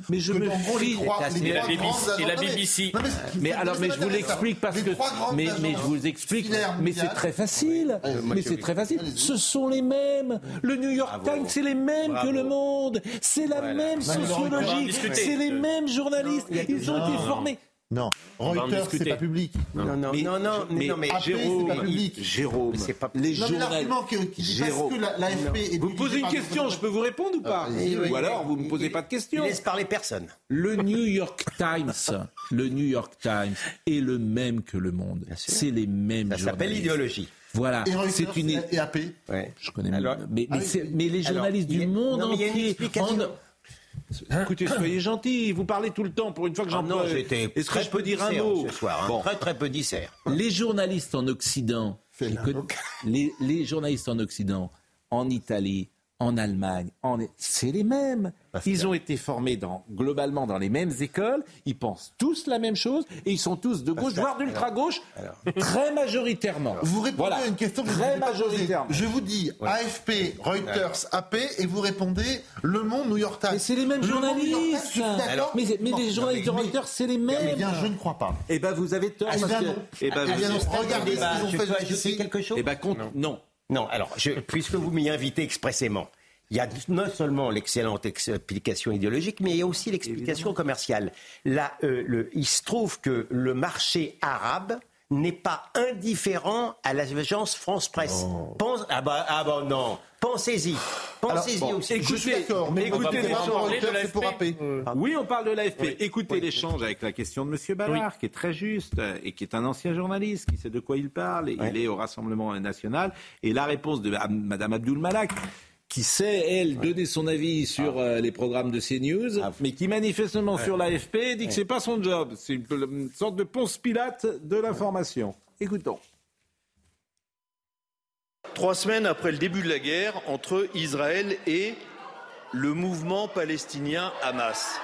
Mais je me fie. Et la BBC. Et la BBC. mais, mais alors, mais je vous l'explique parce que. Mais, mais je vous explique. Mais c'est très facile. Mais c'est très facile. Ce sont les mêmes. Le New York Times, c'est les mêmes que le Monde. C'est la même sociologie. C'est les mêmes journalistes. Ils ont été formés. Non, Reuters, c'est pas public. Non, non, mais, non, non, mais, non, mais Jérôme, pas public. Jérôme, c'est pas les non, journalistes. qui, qui dit Jérôme. parce que l'AFP est Vous me posez une question, je peux vous répondre ou pas Ou alors vous me posez pas de questions. laisse parler personne. Le New York Times, le New York Times est le même que le Monde. C'est les mêmes. Ça s'appelle l'idéologie. Voilà, c'est une et AP. Ouais. Je connais. Alors, mais, mais, mais, les journalistes du monde entier. Écoutez, soyez gentil, vous parlez tout le temps pour une fois que j'en ah non, Est-ce que je peux dire un mot ce soir hein. bon. Très très peu dissert. Les journalistes en Occident, les, les journalistes en Occident, en Italie, en Allemagne, en... c'est les mêmes. Ils ont été formés dans, globalement dans les mêmes écoles, ils pensent tous la même chose et ils sont tous de gauche, voire d'ultra-gauche, très majoritairement. Vous répondez voilà. à une question que très majoritairement. Je vous dis AFP, Reuters, AP et vous répondez Le Monde, New York Times. Mais c'est les mêmes journalistes. Alors, mais, mais les journalistes de Reuters, c'est les mêmes. Eh bien, je ne crois pas. Eh ben, vous avez tort. Eh bien, non. Eh ben, eh bien, vous... regardez ce qu'ils ont fait jusqu'ici. quelque chose Eh ben, compte... non. Non, alors, je, puisque vous m'y invitez expressément, il y a non seulement l'excellente explication idéologique, mais il y a aussi l'explication commerciale. Là, euh, le, il se trouve que le marché arabe n'est pas indifférent à l'agence France Presse. Pense, ah, bah, ah bah non, pensez-y. Pensez-y bon, aussi. Écoutez, je suis d'accord, mais écoutez l'échange. pour AP. Euh, oui, on parle de l'AFP. Oui, écoutez oui. l'échange avec la question de M. Ballard, oui. qui est très juste et qui est un ancien journaliste, qui sait de quoi il parle. Et Il est au Rassemblement national. Et la réponse de Mme Abdul Malak qui sait, elle, ouais. donner son avis sur ah. euh, les programmes de CNews, ah. mais qui manifestement ouais. sur l'AFP dit ouais. que c'est pas son job. C'est une, une, sorte de ponce pilate de l'information. Écoutons. Trois semaines après le début de la guerre entre Israël et le mouvement palestinien Hamas,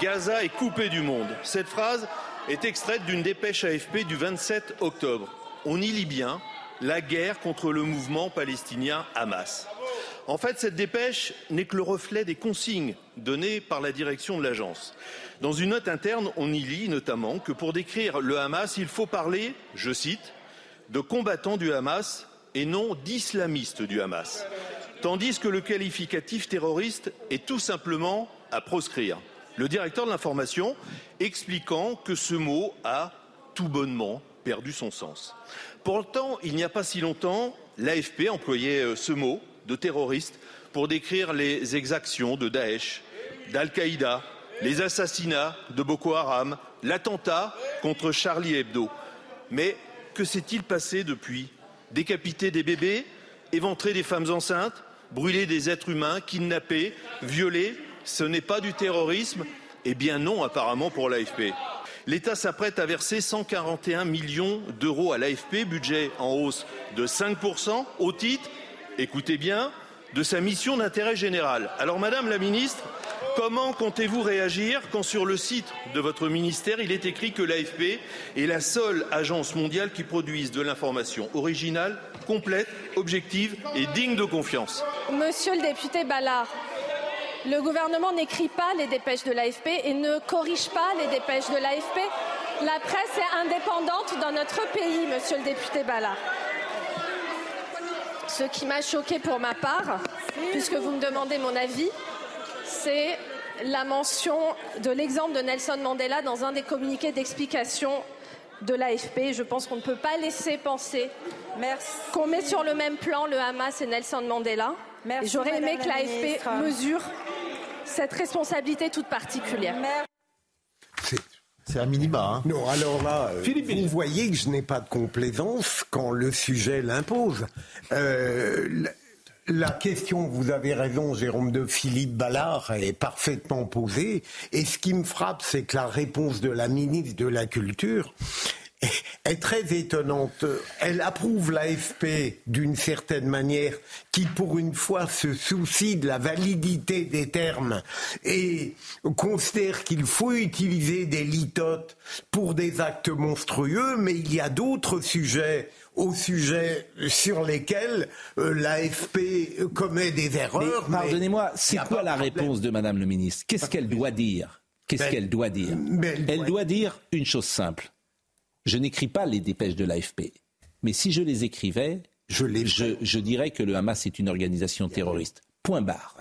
Gaza est coupé du monde. Cette phrase est extraite d'une dépêche AFP du 27 octobre. On y lit bien la guerre contre le mouvement palestinien Hamas. En fait, cette dépêche n'est que le reflet des consignes données par la direction de l'agence. Dans une note interne, on y lit notamment que pour décrire le Hamas, il faut parler, je cite, de combattants du Hamas et non d'islamistes du Hamas, tandis que le qualificatif terroriste est tout simplement à proscrire. Le directeur de l'information expliquant que ce mot a tout bonnement perdu son sens. Pourtant, il n'y a pas si longtemps, l'AFP employait euh, ce mot de terroriste pour décrire les exactions de Daesh, d'Al-Qaïda, les assassinats de Boko Haram, l'attentat contre Charlie Hebdo. Mais que s'est-il passé depuis? Décapiter des bébés, éventrer des femmes enceintes, brûler des êtres humains, kidnapper, violer, ce n'est pas du terrorisme? Eh bien non, apparemment, pour l'AFP. L'État s'apprête à verser 141 millions d'euros à l'AFP, budget en hausse de 5% au titre, écoutez bien, de sa mission d'intérêt général. Alors, Madame la Ministre, comment comptez-vous réagir quand sur le site de votre ministère, il est écrit que l'AFP est la seule agence mondiale qui produise de l'information originale, complète, objective et digne de confiance? Monsieur le député Ballard, le gouvernement n'écrit pas les dépêches de l'AFP et ne corrige pas les dépêches de l'AFP. La presse est indépendante dans notre pays, monsieur le député Ballard. Ce qui m'a choqué pour ma part, puisque vous me demandez mon avis, c'est la mention de l'exemple de Nelson Mandela dans un des communiqués d'explication de l'AFP. Je pense qu'on ne peut pas laisser penser qu'on met sur le même plan le Hamas et Nelson Mandela. J'aurais aimé que l'AFP mesure cette responsabilité toute particulière. C'est un minima. Hein. Non, alors là, euh, Philippe, vous voyez que je n'ai pas de complaisance quand le sujet l'impose. Euh, la question, vous avez raison, Jérôme de Philippe Ballard, est parfaitement posée. Et ce qui me frappe, c'est que la réponse de la ministre de la Culture est très étonnante. Elle approuve l'AFP d'une certaine manière, qui pour une fois se soucie de la validité des termes et considère qu'il faut utiliser des litotes pour des actes monstrueux, mais il y a d'autres sujets au sujet sur lesquels euh, l'AFP commet des erreurs. Pardonnez-moi, c'est quoi la réponse de Madame le ministre? Qu'est-ce qu'elle doit dire? Qu'est-ce ben, qu'elle doit dire? elle doit dire une chose simple je n'écris pas les dépêches de l'AFP. Mais si je les écrivais, je, je, dirais que le Hamas est une organisation terroriste. Point barre.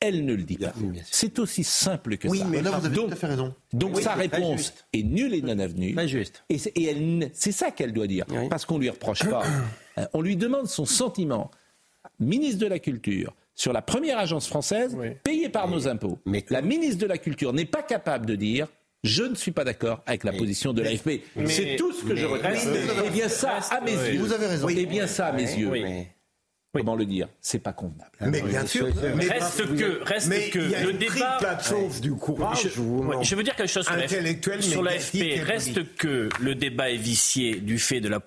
Elle ne le dit pas. C'est aussi simple que oui, ça. Mais là, vous avez donc, tout à fait raison. Donc sa réponse est nulle et non avenue. Pas juste. Et c'est ça qu'elle doit dire. Parce qu'on ne lui reproche pas. Euh, on lui demande son sentiment. Ministre de la Culture, sur la première agence française payée par nos impôts. Mais la ministre de la Culture n'est pas capable de dire je ne suis pas d'accord avec la position de l'AFP. C'est tout ce que je regrette. Eh bien ça, à mes yeux. Vous avez raison. Eh bien ça, à mes yeux. Comment le dire? C'est pas convenable. Mais bien sûr. Mais reste que, reste que le débat. du courage. Je, je, veux dire quelque chose sur, l'AFP. Reste que le débat est vicié du fait de la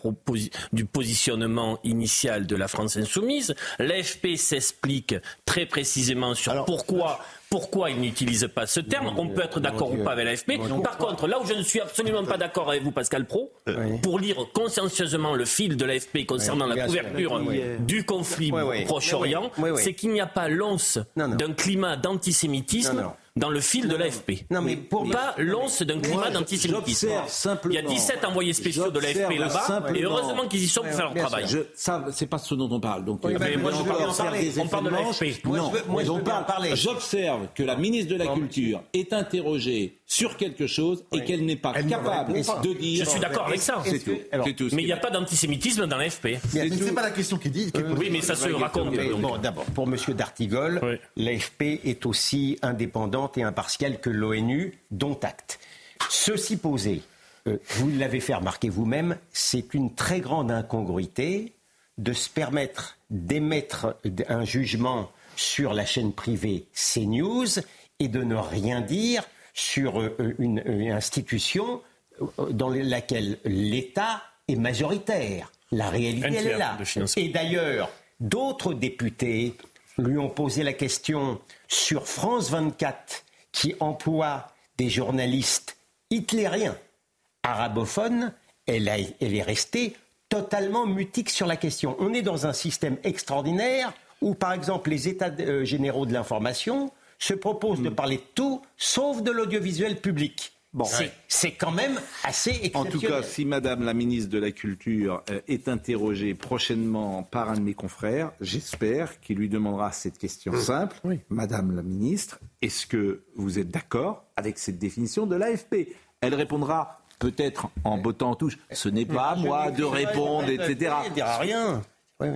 du positionnement initial de la France insoumise. L'AFP s'explique très précisément sur pourquoi pourquoi il n'utilise pas ce terme. On peut être d'accord ou pas avec l'AFP. Par contre, là où je ne suis absolument pas d'accord avec vous, Pascal Pro, pour lire consciencieusement le fil de l'AFP concernant la couverture du conflit Proche-Orient, c'est qu'il n'y a pas l'once d'un climat d'antisémitisme dans le fil de l'AFP. Non, mais pour pas l'once d'un climat d'antisémitisme. Il y a 17 envoyés spéciaux de l'AFP là-bas, et heureusement qu'ils y sont pour faire leur travail. Je, ça, c'est pas ce dont on parle. Donc, euh, mais moi, je parle, on parle de l'AFP. Non, moi, je, parle. J'observe que la ministre de la Culture est interrogée sur quelque chose et qu'elle n'est pas capable de dire. Je suis d'accord avec ça. C'est tout. Mais il n'y a pas d'antisémitisme dans l'AFP. C'est pas la question qui dit. Oui, mais ça se raconte. D'abord, pour M. Dartigol, l'AFP est aussi indépendante et impartiale que l'ONU, dont acte. Ceci posé, euh, vous l'avez fait remarquer vous-même, c'est une très grande incongruité de se permettre d'émettre un jugement sur la chaîne privée CNews et de ne rien dire sur euh, une, institution euh, dans laquelle l'État est majoritaire. La réalité, elle est là. Et d'ailleurs, d'autres députés lui ont posé la question sur France 24, qui emploie des journalistes hitlériens arabophone, elle, elle est restée totalement mutique sur la question. On est dans un système extraordinaire où, par exemple, les États euh, généraux de l'information se proposent de hmm. parler de tout, sauf de l'audiovisuel public. Bon, c'est quand même assez exceptionnel. En tout cas, si Madame la ministre de la Culture euh, est interrogée prochainement par un de mes confrères, j'espère qu'il lui demandera cette question simple. Madame la ministre, est-ce que vous êtes d'accord avec cette définition de l'AFP? Elle répondra peut-être en bottant en touche. Ce n'est pas à moi de répondre, etc. Il dira rien. Oui,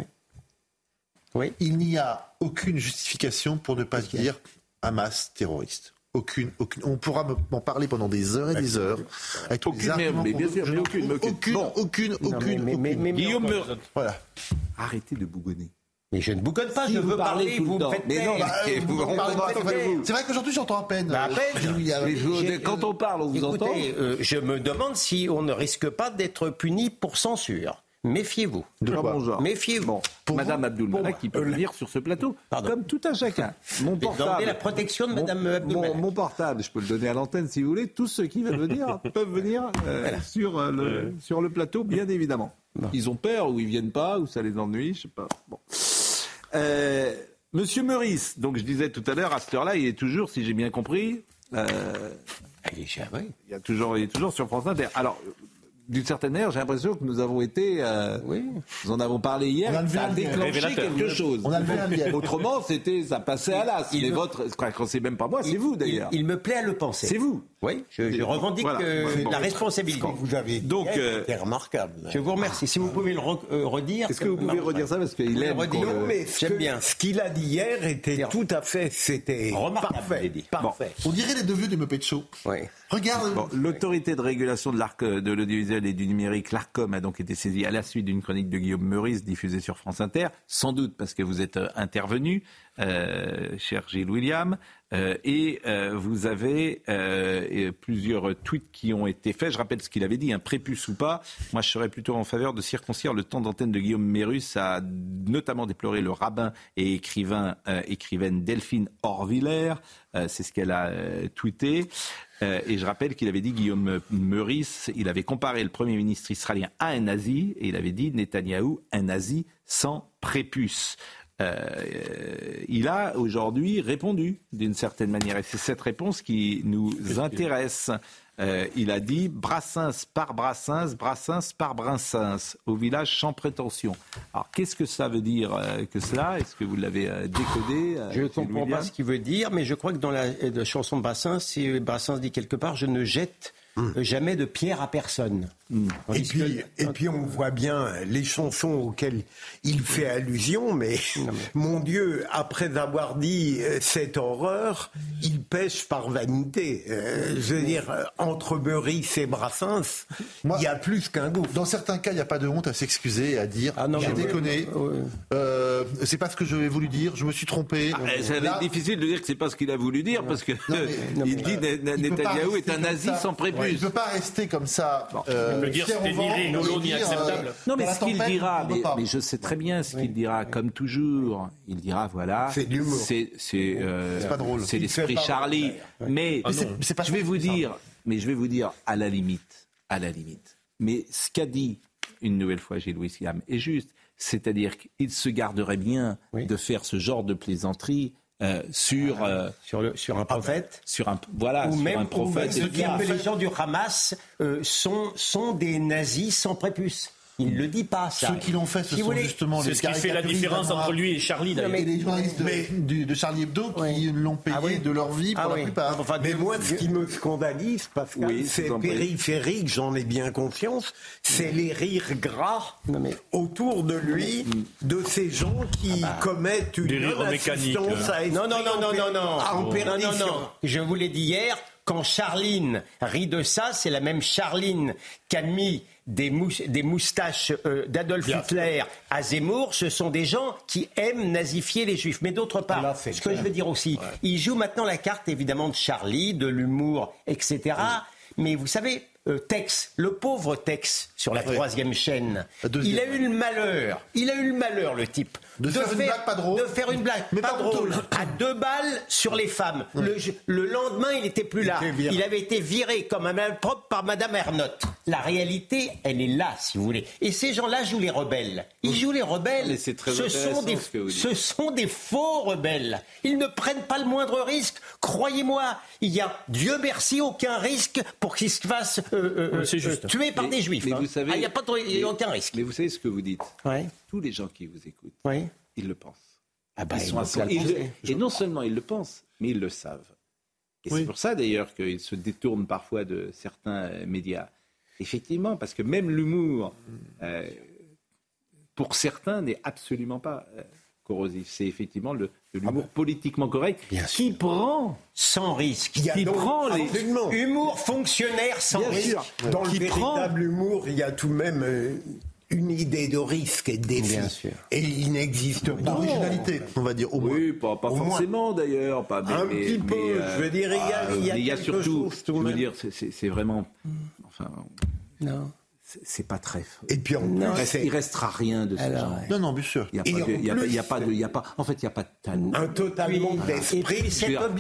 oui. Il n'y a aucune justification pour ne pas dire Hamas terroriste. Aucune, aucune. On pourra m'en parler pendant des heures et des heures. aucune, mais, bien sûr, aucune, aucune, aucune, aucune, mais, Guillaume, voilà. Arrêtez de bougonner. Mais je ne bougonne pas, je veux parler, vous me faites Mais non, c'est vrai qu'aujourd'hui j'entends à peine. Bah, à peine. quand on parle, on vous entend. Euh, je me demande si on ne risque pas d'être puni pour censure. Méfiez-vous. Méfiez-vous. Madame Abdul qui peut venir sur ce plateau, comme tout un chacun. Mon portable. la protection de Madame Abdul mon, portable, je peux le donner à l'antenne si vous voulez. Tous ceux qui veulent venir peuvent venir euh, sur, euh, le, sur le plateau, bien évidemment. Ils ont peur ou ils viennent pas ou ça les ennuie, je sais pas. Bon. Euh, Monsieur Meurice, donc je disais tout à l'heure, à cette heure-là, il est toujours, si j'ai bien compris, euh, il, est, toujours, il est toujours sur France Inter. Alors, d'une certaine manière, j'ai l'impression que nous avons été. Euh, oui. Nous en avons parlé hier. ça a déclenché quelque chose. On a Autrement, c'était, ça passait à l'as. Les vôtres, quand c'est même pas moi, c'est vous d'ailleurs. Il, me plaît à le penser. C'est vous. Oui, je, revendique euh, la responsabilité. vous avez donc euh, remarquable. Je vous remercie. Si vous pouvez le euh, redire. Est-ce que vous pouvez redire ça parce qu'il aime. Non, mais j'aime bien. Ce qu'il a dit hier était tout à fait, c'était parfait. Parfait. On dirait les deux vieux du Muppet Show. Oui. Regarde. L'autorité de régulation de l'arc de l'audiovisuel et du numérique, l'ARCOM, a donc été saisie à la suite d'une chronique de Guillaume Meurice diffusée sur France Inter, sans doute parce que vous êtes intervenu, euh, cher Gilles William, euh, et euh, vous avez euh, plusieurs tweets qui ont été faits. Je rappelle ce qu'il avait dit, un prépuce ou pas. Moi, je serais plutôt en faveur de circoncire le temps d'antenne de Guillaume Mérus, a notamment déploré le rabbin et écrivain, écrivaine Delphine Orviller. C'est ce qu'elle a tweeté. et je rappelle qu'il avait dit, Guillaume Meurice, il avait comparé le Premier ministre israélien à un nazi, et il avait dit Netanyahou, un nazi sans prépuce. Euh, il a aujourd'hui répondu d'une certaine manière. Et c'est cette réponse qui nous intéresse. Euh, il a dit Brassens par Brassens, Brassens par Brassens, au village sans prétention. Alors qu'est-ce que ça veut dire euh, que cela? Est-ce que vous l'avez décodé Je ne comprends pas ce qu'il veut dire, mais je crois que dans la, chanson de Brassens, Brassens dit quelque part Je ne jette hum. jamais de pierre à personne. Mm. Et, puis, et puis on voit bien les chansons auxquelles il fait allusion, mais, mon Dieu, après avoir dit euh, cette horreur, il pêche par vanité. Euh, je veux dire, euh, entre Meurice et Brassens, il y a plus qu'un goût. Dans certains cas, il n'y a pas de honte à s'excuser et à dire ah j'ai déconné, c'est pas ce que j'avais voulu dire, je me suis trompé. Ah, c'est difficile de dire que c'est pas ce qu'il a voulu dire, parce que il dit Netanyahou est un nazi sans prépuce. il ne peut pas rester comme ça le dire c'était ni inacceptable. Euh, non, mais ce qu'il dira, mais, je sais très bien ce qu'il dira, comme toujours. Il dira voilà, c'est l'humour. C'est euh, c'est l'esprit Charlie. Mais ah je vais vous dire, mais je vais vous dire à la limite, à la limite. Mais ce qu'a dit une nouvelle fois Gilles William est juste, c'est-à-dire qu'il se garderait bien de faire ce genre de plaisanterie euh, sur, euh, sur, le, sur un prophète. sur un voilà ou sur même, un prophète. ou même les gens du Hamas euh, sont, sont des nazis sans prépuce il ne le dit pas, ça. Ceux qui l'ont fait, ce sont justement les ce qui fait la différence entre lui et Charlie, d'ailleurs. Mais les journalistes de, de, Charlie Hebdo qui l'ont payé ah de leur vie pour ah la plupart. Enfin, mais moi, ce qui me scandalise, Pascal, oui, c'est périphérique, j'en ai bien confiance, c'est les rires gras autour de lui, mm. de ces gens qui ah bah. commettent une des assistance à Non, non, non, non, non, non. non, non, non. Je vous l'ai dit hier, quand Charline rit de ça, c'est la même Charline qui a mis des, moustaches euh, d'Adolf Hitler à Zemmour, ce sont des gens qui aiment nazifier les juifs. Mais d'autre part, ce que je veux dire aussi, ils jouent maintenant la carte évidemment de Charlie, de l'humour, etc. Mais vous savez, euh, Tex, le pauvre Tex sur la troisième chaîne, il a eu le malheur, il a eu le malheur, le type, de, faire, une blague pas drôle, de faire une blague mais pas, drôle, à deux balles sur les femmes. Le, lendemain, il n'était plus là. Il avait été viré comme un propre par Madame Ernotte. La réalité, elle est là, si vous voulez. Et ces gens-là jouent les rebelles. Ils jouent les rebelles. ce, sont des, ce sont des faux rebelles. Ils ne prennent pas le moindre risque. Croyez-moi, il y a, Dieu merci, aucun risque pour qu'ils se fassent euh, euh, euh, tuer par des juifs. Mais hein. vous savez, ah, il n'y a pas de, aucun risque. Mais vous savez ce que vous dites Tous les gens qui vous écoutent, ils le pensent. Ah bah, et non seulement ils le pensent, mais ils le savent. Et c'est pour ça d'ailleurs qu'ils se détournent parfois de certains médias. Effectivement, parce que même l'humour, euh, pour certains, n'est absolument pas euh, corrosif. C'est effectivement le, l'humour politiquement correct qui prend sans risque. qui prend les humour fonctionnaire sans risque. Dans le véritable humour, il y a tout de même euh, une idée de risque et de défi. Et il n'existe pas. D'originalité, on va dire, au moins. Oui, pas, forcément d'ailleurs. Pas, un petit peu, je veux dire, il y a, ah, il y a, il y a surtout, je veux dire, c'est vraiment... Enfin, non c'est pas très. Et puis en il, reste, restera rien de ce genre. Non, non, bien sûr. Il n'y a, a, pas de, il y a pas, en fait, il n'y a pas de talent. Un totalement d'esprit.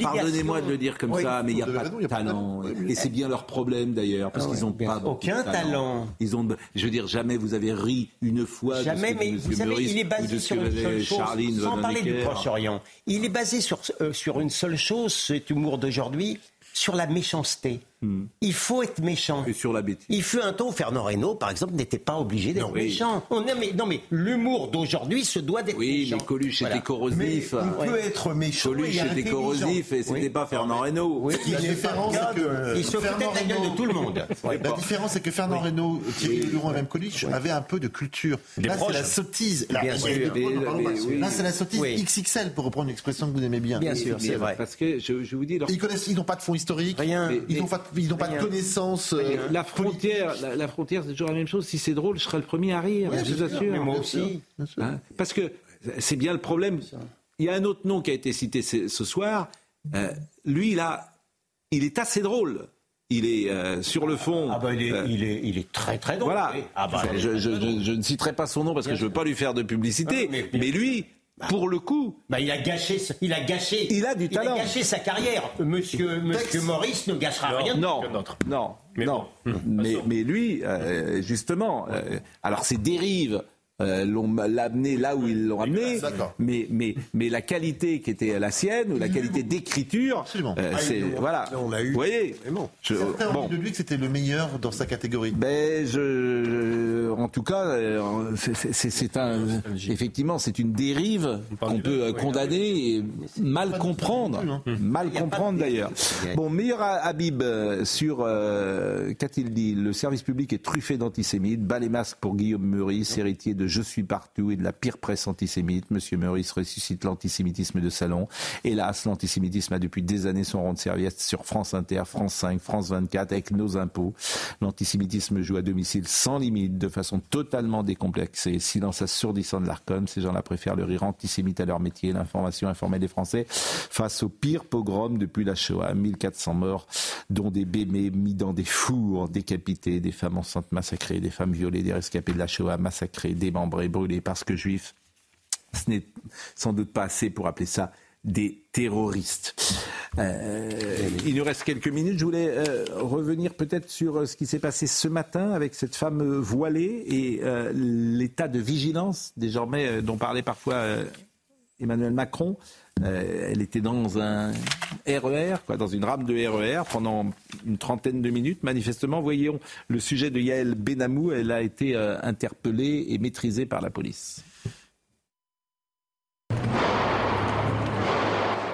Pardonnez-moi de le dire comme ça, mais il n'y a pas de talent. Et c'est bien leur problème d'ailleurs, parce qu'ils n'ont pas aucun talent. Ils ont, je veux dire, jamais vous avez ri une fois. Jamais, mais vous savez, il est basé sur une seule chose. Sans parler du Proche-Orient, il est basé sur euh, sur une seule chose, cet humour d'aujourd'hui, sur la méchanceté. Hmm. Il faut être méchant. Et sur la bêtise. Il fut un temps où Fernand Reynaud, par exemple, n'était pas obligé d'être méchant. On mais, non, mais l'humour d'aujourd'hui se doit d'être méchant. Oui, mais Coluche était corrosif. il peut être méchant. Coluche était corrosif et c'était pas Fernand Reynaud. Oui, la différence, c'est que il se foutait de la gueule de tout le monde. La différence, c'est que Fernand Reynaud, Thierry Leroux et même Coluche avaient un peu de culture. Là, c'est la sottise. Là, c'est la sottise XXL, pour reprendre une expression que vous aimez bien. Bien sûr, c'est vrai. Parce que je vous dis. Ils ils n'ont pas de fonds historiques. Rien. Ils n'ont pas de connaissances euh, la frontière, la, frontière, c'est toujours la même chose. Si c'est drôle, je serai le premier à rire, je vous assure. moi aussi. Hein, parce que c'est bien le problème. Il y a un autre nom qui a été cité ce, soir. Euh, lui, là, il est assez drôle. Il est euh, sur le fond. Ah bah il, est, il, est, très très drôle. Voilà. Ah bah, je, je, ne citerai pas son nom parce que je ne veux pas lui faire de publicité. mais, mais, lui. Pour le coup. Bah, il a gâché, il a gâché. Il a du talent. Il a gâché sa carrière. Monsieur, Monsieur Maurice ne gâchera rien. Non, non, non. Mais, mais, lui, euh, justement, euh, alors ces dérives euh, l'ont amené là où ils l'ont amené, mais, mais, mais la qualité qui était la sienne ou la qualité d'écriture, euh, c'est ah, voilà. On l'a eu. Vous voyez, bon. Je, bon. de lui que c'était le meilleur dans sa catégorie. Ben, je, en tout cas, euh, c'est un, effectivement, c'est une dérive qu'on peut condamner et mal comprendre, mal comprendre d'ailleurs. Bon, meilleur Habib sur qu'a-t-il dit? Le service public est truffé d'antisémites. Bas les masques pour Guillaume Meurice, héritier de je suis partout et de la pire presse antisémite. Monsieur Meurice ressuscite l'antisémitisme de salon. Hélas, l'antisémitisme a depuis des années son rond de serviette sur France Inter, France 5, France 24 avec nos impôts. L'antisémitisme joue à domicile sans limite, de façon totalement décomplexée. Silence assourdissant de l'ARCOM, ces gens-là préfèrent le rire antisémite à leur métier, l'information informelle des Français face au pire pogrom depuis la Shoah. 1400 morts, dont des bébés mis dans des fours, décapités, des femmes enceintes massacrées, des femmes violées, des rescapés de la Shoah massacrés, des démembrés, brûlés parce que juifs. Ce n'est sans doute pas assez pour appeler ça des terroristes. Euh, il nous reste quelques minutes. Je voulais euh, revenir peut-être sur euh, ce qui s'est passé ce matin avec cette femme voilée et l'état de vigilance désormais dont parlait parfois Emmanuel Macron. elle était dans un RER, e quoi, dans une rame de RER e pendant une trentaine de minutes. Manifestement, voyons le sujet de Yael Benamou. Elle a été interpellée et maîtrisée par la police.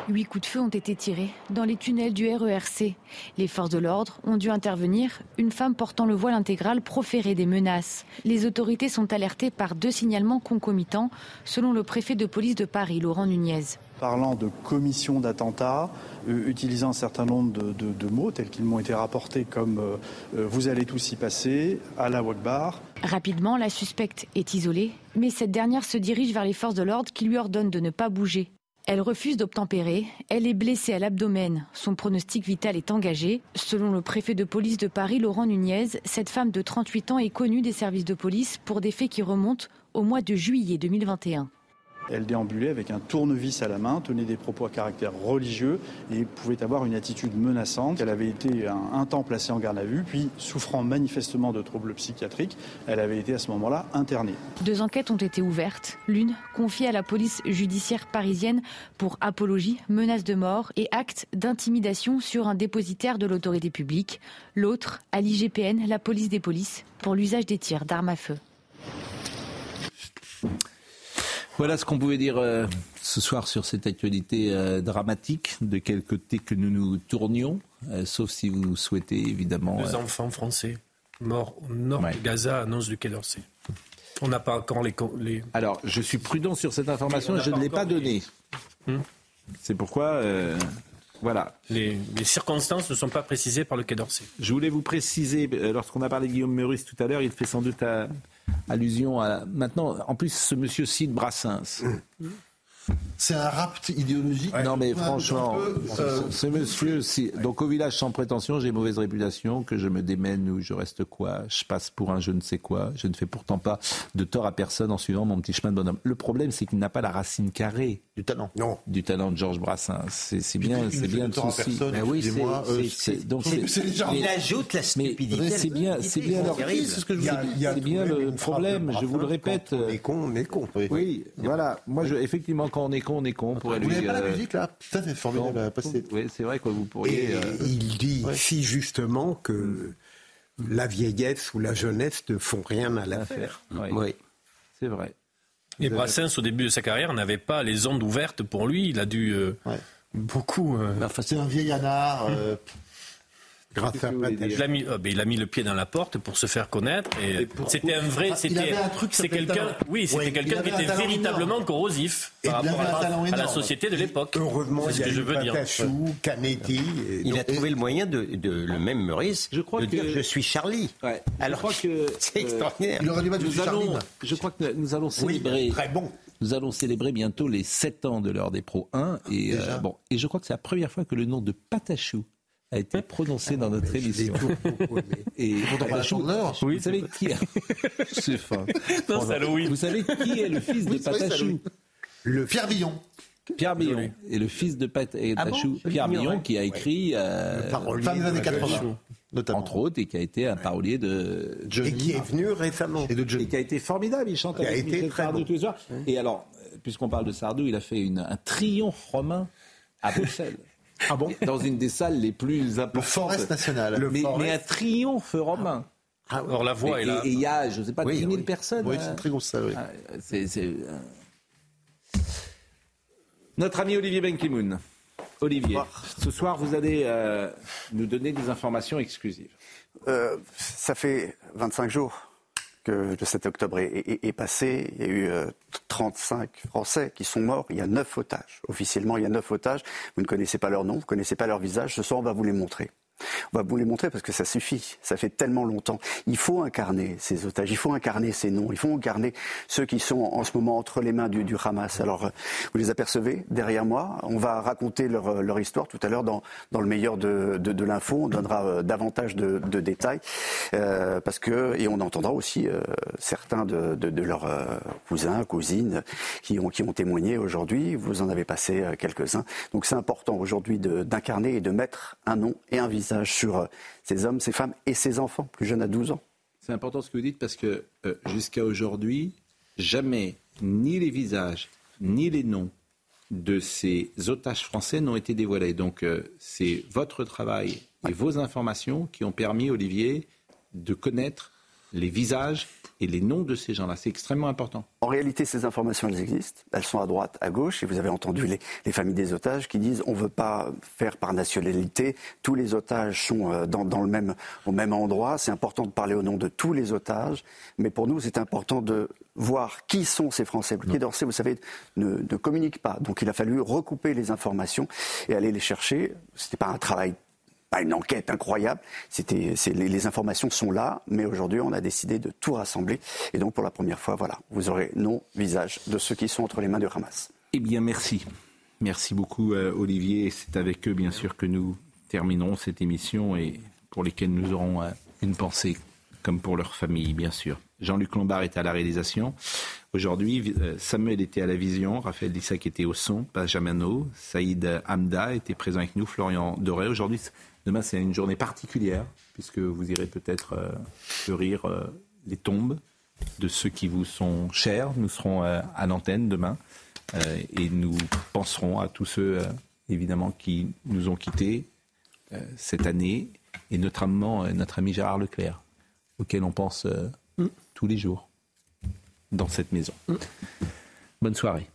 Huit coups de feu ont été tirés dans les tunnels du RERC. Les forces de l'ordre ont dû intervenir. Une femme portant le voile intégral proférait des menaces. Les autorités sont alertées par deux signalements concomitants, selon le préfet de police de Paris, Laurent Nunez. Parlant de commission d'attentat, euh, utilisant un certain nombre de, mots tels qu'ils m'ont été rapportés comme euh, euh, vous allez tous y passer, à la Wakbar. Rapidement, la suspecte est isolée, mais cette dernière se dirige vers les forces de l'ordre qui lui ordonnent de ne pas bouger. Elle refuse d'obtempérer. Elle est blessée à l'abdomen. Son pronostic vital est engagé. Selon le préfet de police de Paris, Laurent Nunez, cette femme de 38 ans est connue des services de police pour des faits qui remontent au mois de juillet 2021. Elle déambulait avec un tournevis à la main, tenait des propos à caractère religieux et pouvait avoir une attitude menaçante. Elle avait été un, temps placée en garde à vue, puis souffrant manifestement de troubles psychiatriques, elle avait été à ce moment-là internée. Deux enquêtes ont été ouvertes, l'une confiée à la police judiciaire parisienne pour apologie, menace de mort et acte d'intimidation sur un dépositaire de l'autorité publique, l'autre à l'IGPN, la police des polices, pour l'usage des tirs d'armes à feu. Voilà ce qu'on pouvait dire euh, ce soir sur cette actualité euh, dramatique, de quel côté que nous nous tournions, euh, sauf si vous souhaitez évidemment. Deux enfants français morts au nord de Gaza, annonce du Quai d'Orsay. On n'a pas encore les, les, Alors, je suis prudent sur cette information et je ne l'ai pas donnée. Hmm? C'est pourquoi. Voilà. Les, les, circonstances ne sont pas précisées par le Quai d'Orsay. Je voulais vous préciser, lorsqu'on a parlé de Guillaume Meurice tout à l'heure, il fait sans doute à, allusion à. Maintenant, en plus, ce monsieur cite Brassens. C'est un rapt idéologique. Non, mais franchement, euh, ce monsieur, donc au village sans prétention, j'ai mauvaise réputation, que je me démène ou je reste quoi, je passe pour un je ne sais quoi, je ne fais pourtant pas de tort à personne en suivant mon petit chemin de bonhomme. Le problème, c'est qu'il n'a pas la racine carrée du talent. Non. Du talent de Georges Brassens. C'est bien, c'est bien le souci. Mais oui, c'est donc il ajoute la stupidité. C'est bien, c'est bien. C'est bien le problème. Je vous le répète. On est con, on est con. Oui, voilà. Moi, je, quand on est con, on est con. Vous n'avez pas la euh, musique là? Ça c'est formidable à passer. Oui, c'est vrai que vous pourriez. Euh, il dit si justement que la vieillesse ou la jeunesse ne font rien à l'affaire. Oui, c'est vrai. Et Brassens, au début de sa carrière, n'avait pas les ondes ouvertes pour lui. Il a dû euh, beaucoup. Enfin, c'est un vieil anard. Il a, mis, oh, il a mis le pied dans la porte pour se faire connaître. Et c'était un vrai. C'était c'est quelqu'un. Oui, c'était quelqu'un qui était véritablement corrosif par rapport à, la société de l'époque. Heureusement, c'est ce que je veux dire. Canetti. Il a trouvé le moyen de, le même Maurice je crois de dire je suis Charlie. Alors que c'est extraordinaire. Il aurait dû mettre nous allons, Je crois que nous allons célébrer. très bon. Nous allons célébrer bientôt les 7 ans de l'heure des pros 1 et euh, bon et je crois que c'est la première fois que le nom de Patachou a été prononcé dans notre émission. Et oui, vous savez qui C'est fin. Vous savez qui est le fils de Patachou Le Pierre Billon. Pierre Billon est le fils de Patachou. Ah Pierre Billon qui a écrit euh, fin des années 80. Notamment. Entre autres, et qui a été un parolier de Johnny. Et qui est venu récemment. Et, de Johnny. et qui a été formidable. Il chante avec Michel Sardou tous les soirs. Et alors, puisqu'on parle de Sardou, il a fait une, un triomphe romain à Bruxelles. Ah bon Dans une des salles les plus importantes. Le Forest National. Le mais, mais, un triomphe romain. Ah, Alors la voix et, est là. Et il y a, je ne sais pas, oui, 10 000 oui. personnes. Oui, c'est une très grosse salle. Oui. Ah, c'est... Notre ami Olivier Benkemoun. Olivier, ce soir, vous allez euh, nous donner des informations exclusives. Euh, ça fait 25 jours le 7 octobre est, passé. Il y a eu euh, 35 Français qui sont morts. Il y a 9 otages. Officiellement, il y a 9 otages. Vous ne connaissez pas leur nom, vous ne connaissez pas leur visage. Ce soir, on va vous les montrer. On va vous les montrer parce que ça suffit. Ça fait tellement longtemps. Il faut incarner ces otages. Il faut incarner ces noms. Il faut incarner ceux qui sont en ce moment entre les mains du, Hamas. Alors, euh, vous les apercevez derrière moi. On va raconter leur, euh, leur histoire tout à l'heure dans, dans le meilleur de, de, l'info. On donnera euh, davantage de, de détails parce que et on entendra aussi certains de, leurs cousins, cousines qui ont, qui ont témoigné aujourd'hui. Vous en avez passé quelques-uns. Donc, c'est important aujourd'hui d'incarner et de mettre un nom et un visage sur euh, ces hommes, ces femmes et ces enfants, plus jeunes à 12 ans. C'est important ce que vous dites parce que euh, jusqu'à aujourd'hui, jamais ni les visages ni les noms de ces otages français n'ont été dévoilés. Donc euh, c'est votre travail et vos informations qui ont permis, Olivier, de connaître les visages et les noms de ces gens-là. C'est extrêmement important. En réalité, ces informations, elles existent. Elles sont à droite, à gauche. Et vous avez entendu les, les familles des otages qui disent on ne veut pas faire par nationalité. Tous les otages sont euh, dans, dans le même, au même endroit. C'est important de parler au nom de tous les otages. Mais pour nous, c'est important de voir qui sont ces Français. Le Quai d'Orsay, vous savez, ne, ne communique pas. Donc il a fallu recouper les informations et aller les chercher. Ce n'était pas un travail pas une enquête incroyable. C'était, les, informations sont là, mais aujourd'hui, on a décidé de tout rassembler. Et donc, pour la première fois, voilà, vous aurez nom, visage de ceux qui sont entre les mains du Hamas. Eh bien, merci. Merci beaucoup, euh, Olivier. C'est avec eux, bien sûr, que nous terminerons cette émission et pour lesquels nous aurons euh, une pensée, comme pour leur famille, bien sûr. Jean-Luc Lombard est à la réalisation. Aujourd'hui, euh, Samuel était à la vision, Raphaël Dissac était au son, Benjamin Saïd Hamda était présent avec nous, Florian Doré. Aujourd'hui, demain, c'est une journée particulière, puisque vous irez peut-être euh, fleurir euh, les tombes de ceux qui vous sont chers. Nous serons à l'antenne demain et nous penserons à tous ceux, évidemment, qui nous ont quittés cette année, et notamment notre ami Gérard Leclerc, auquel on pense tous les jours dans cette maison. Bonne soirée.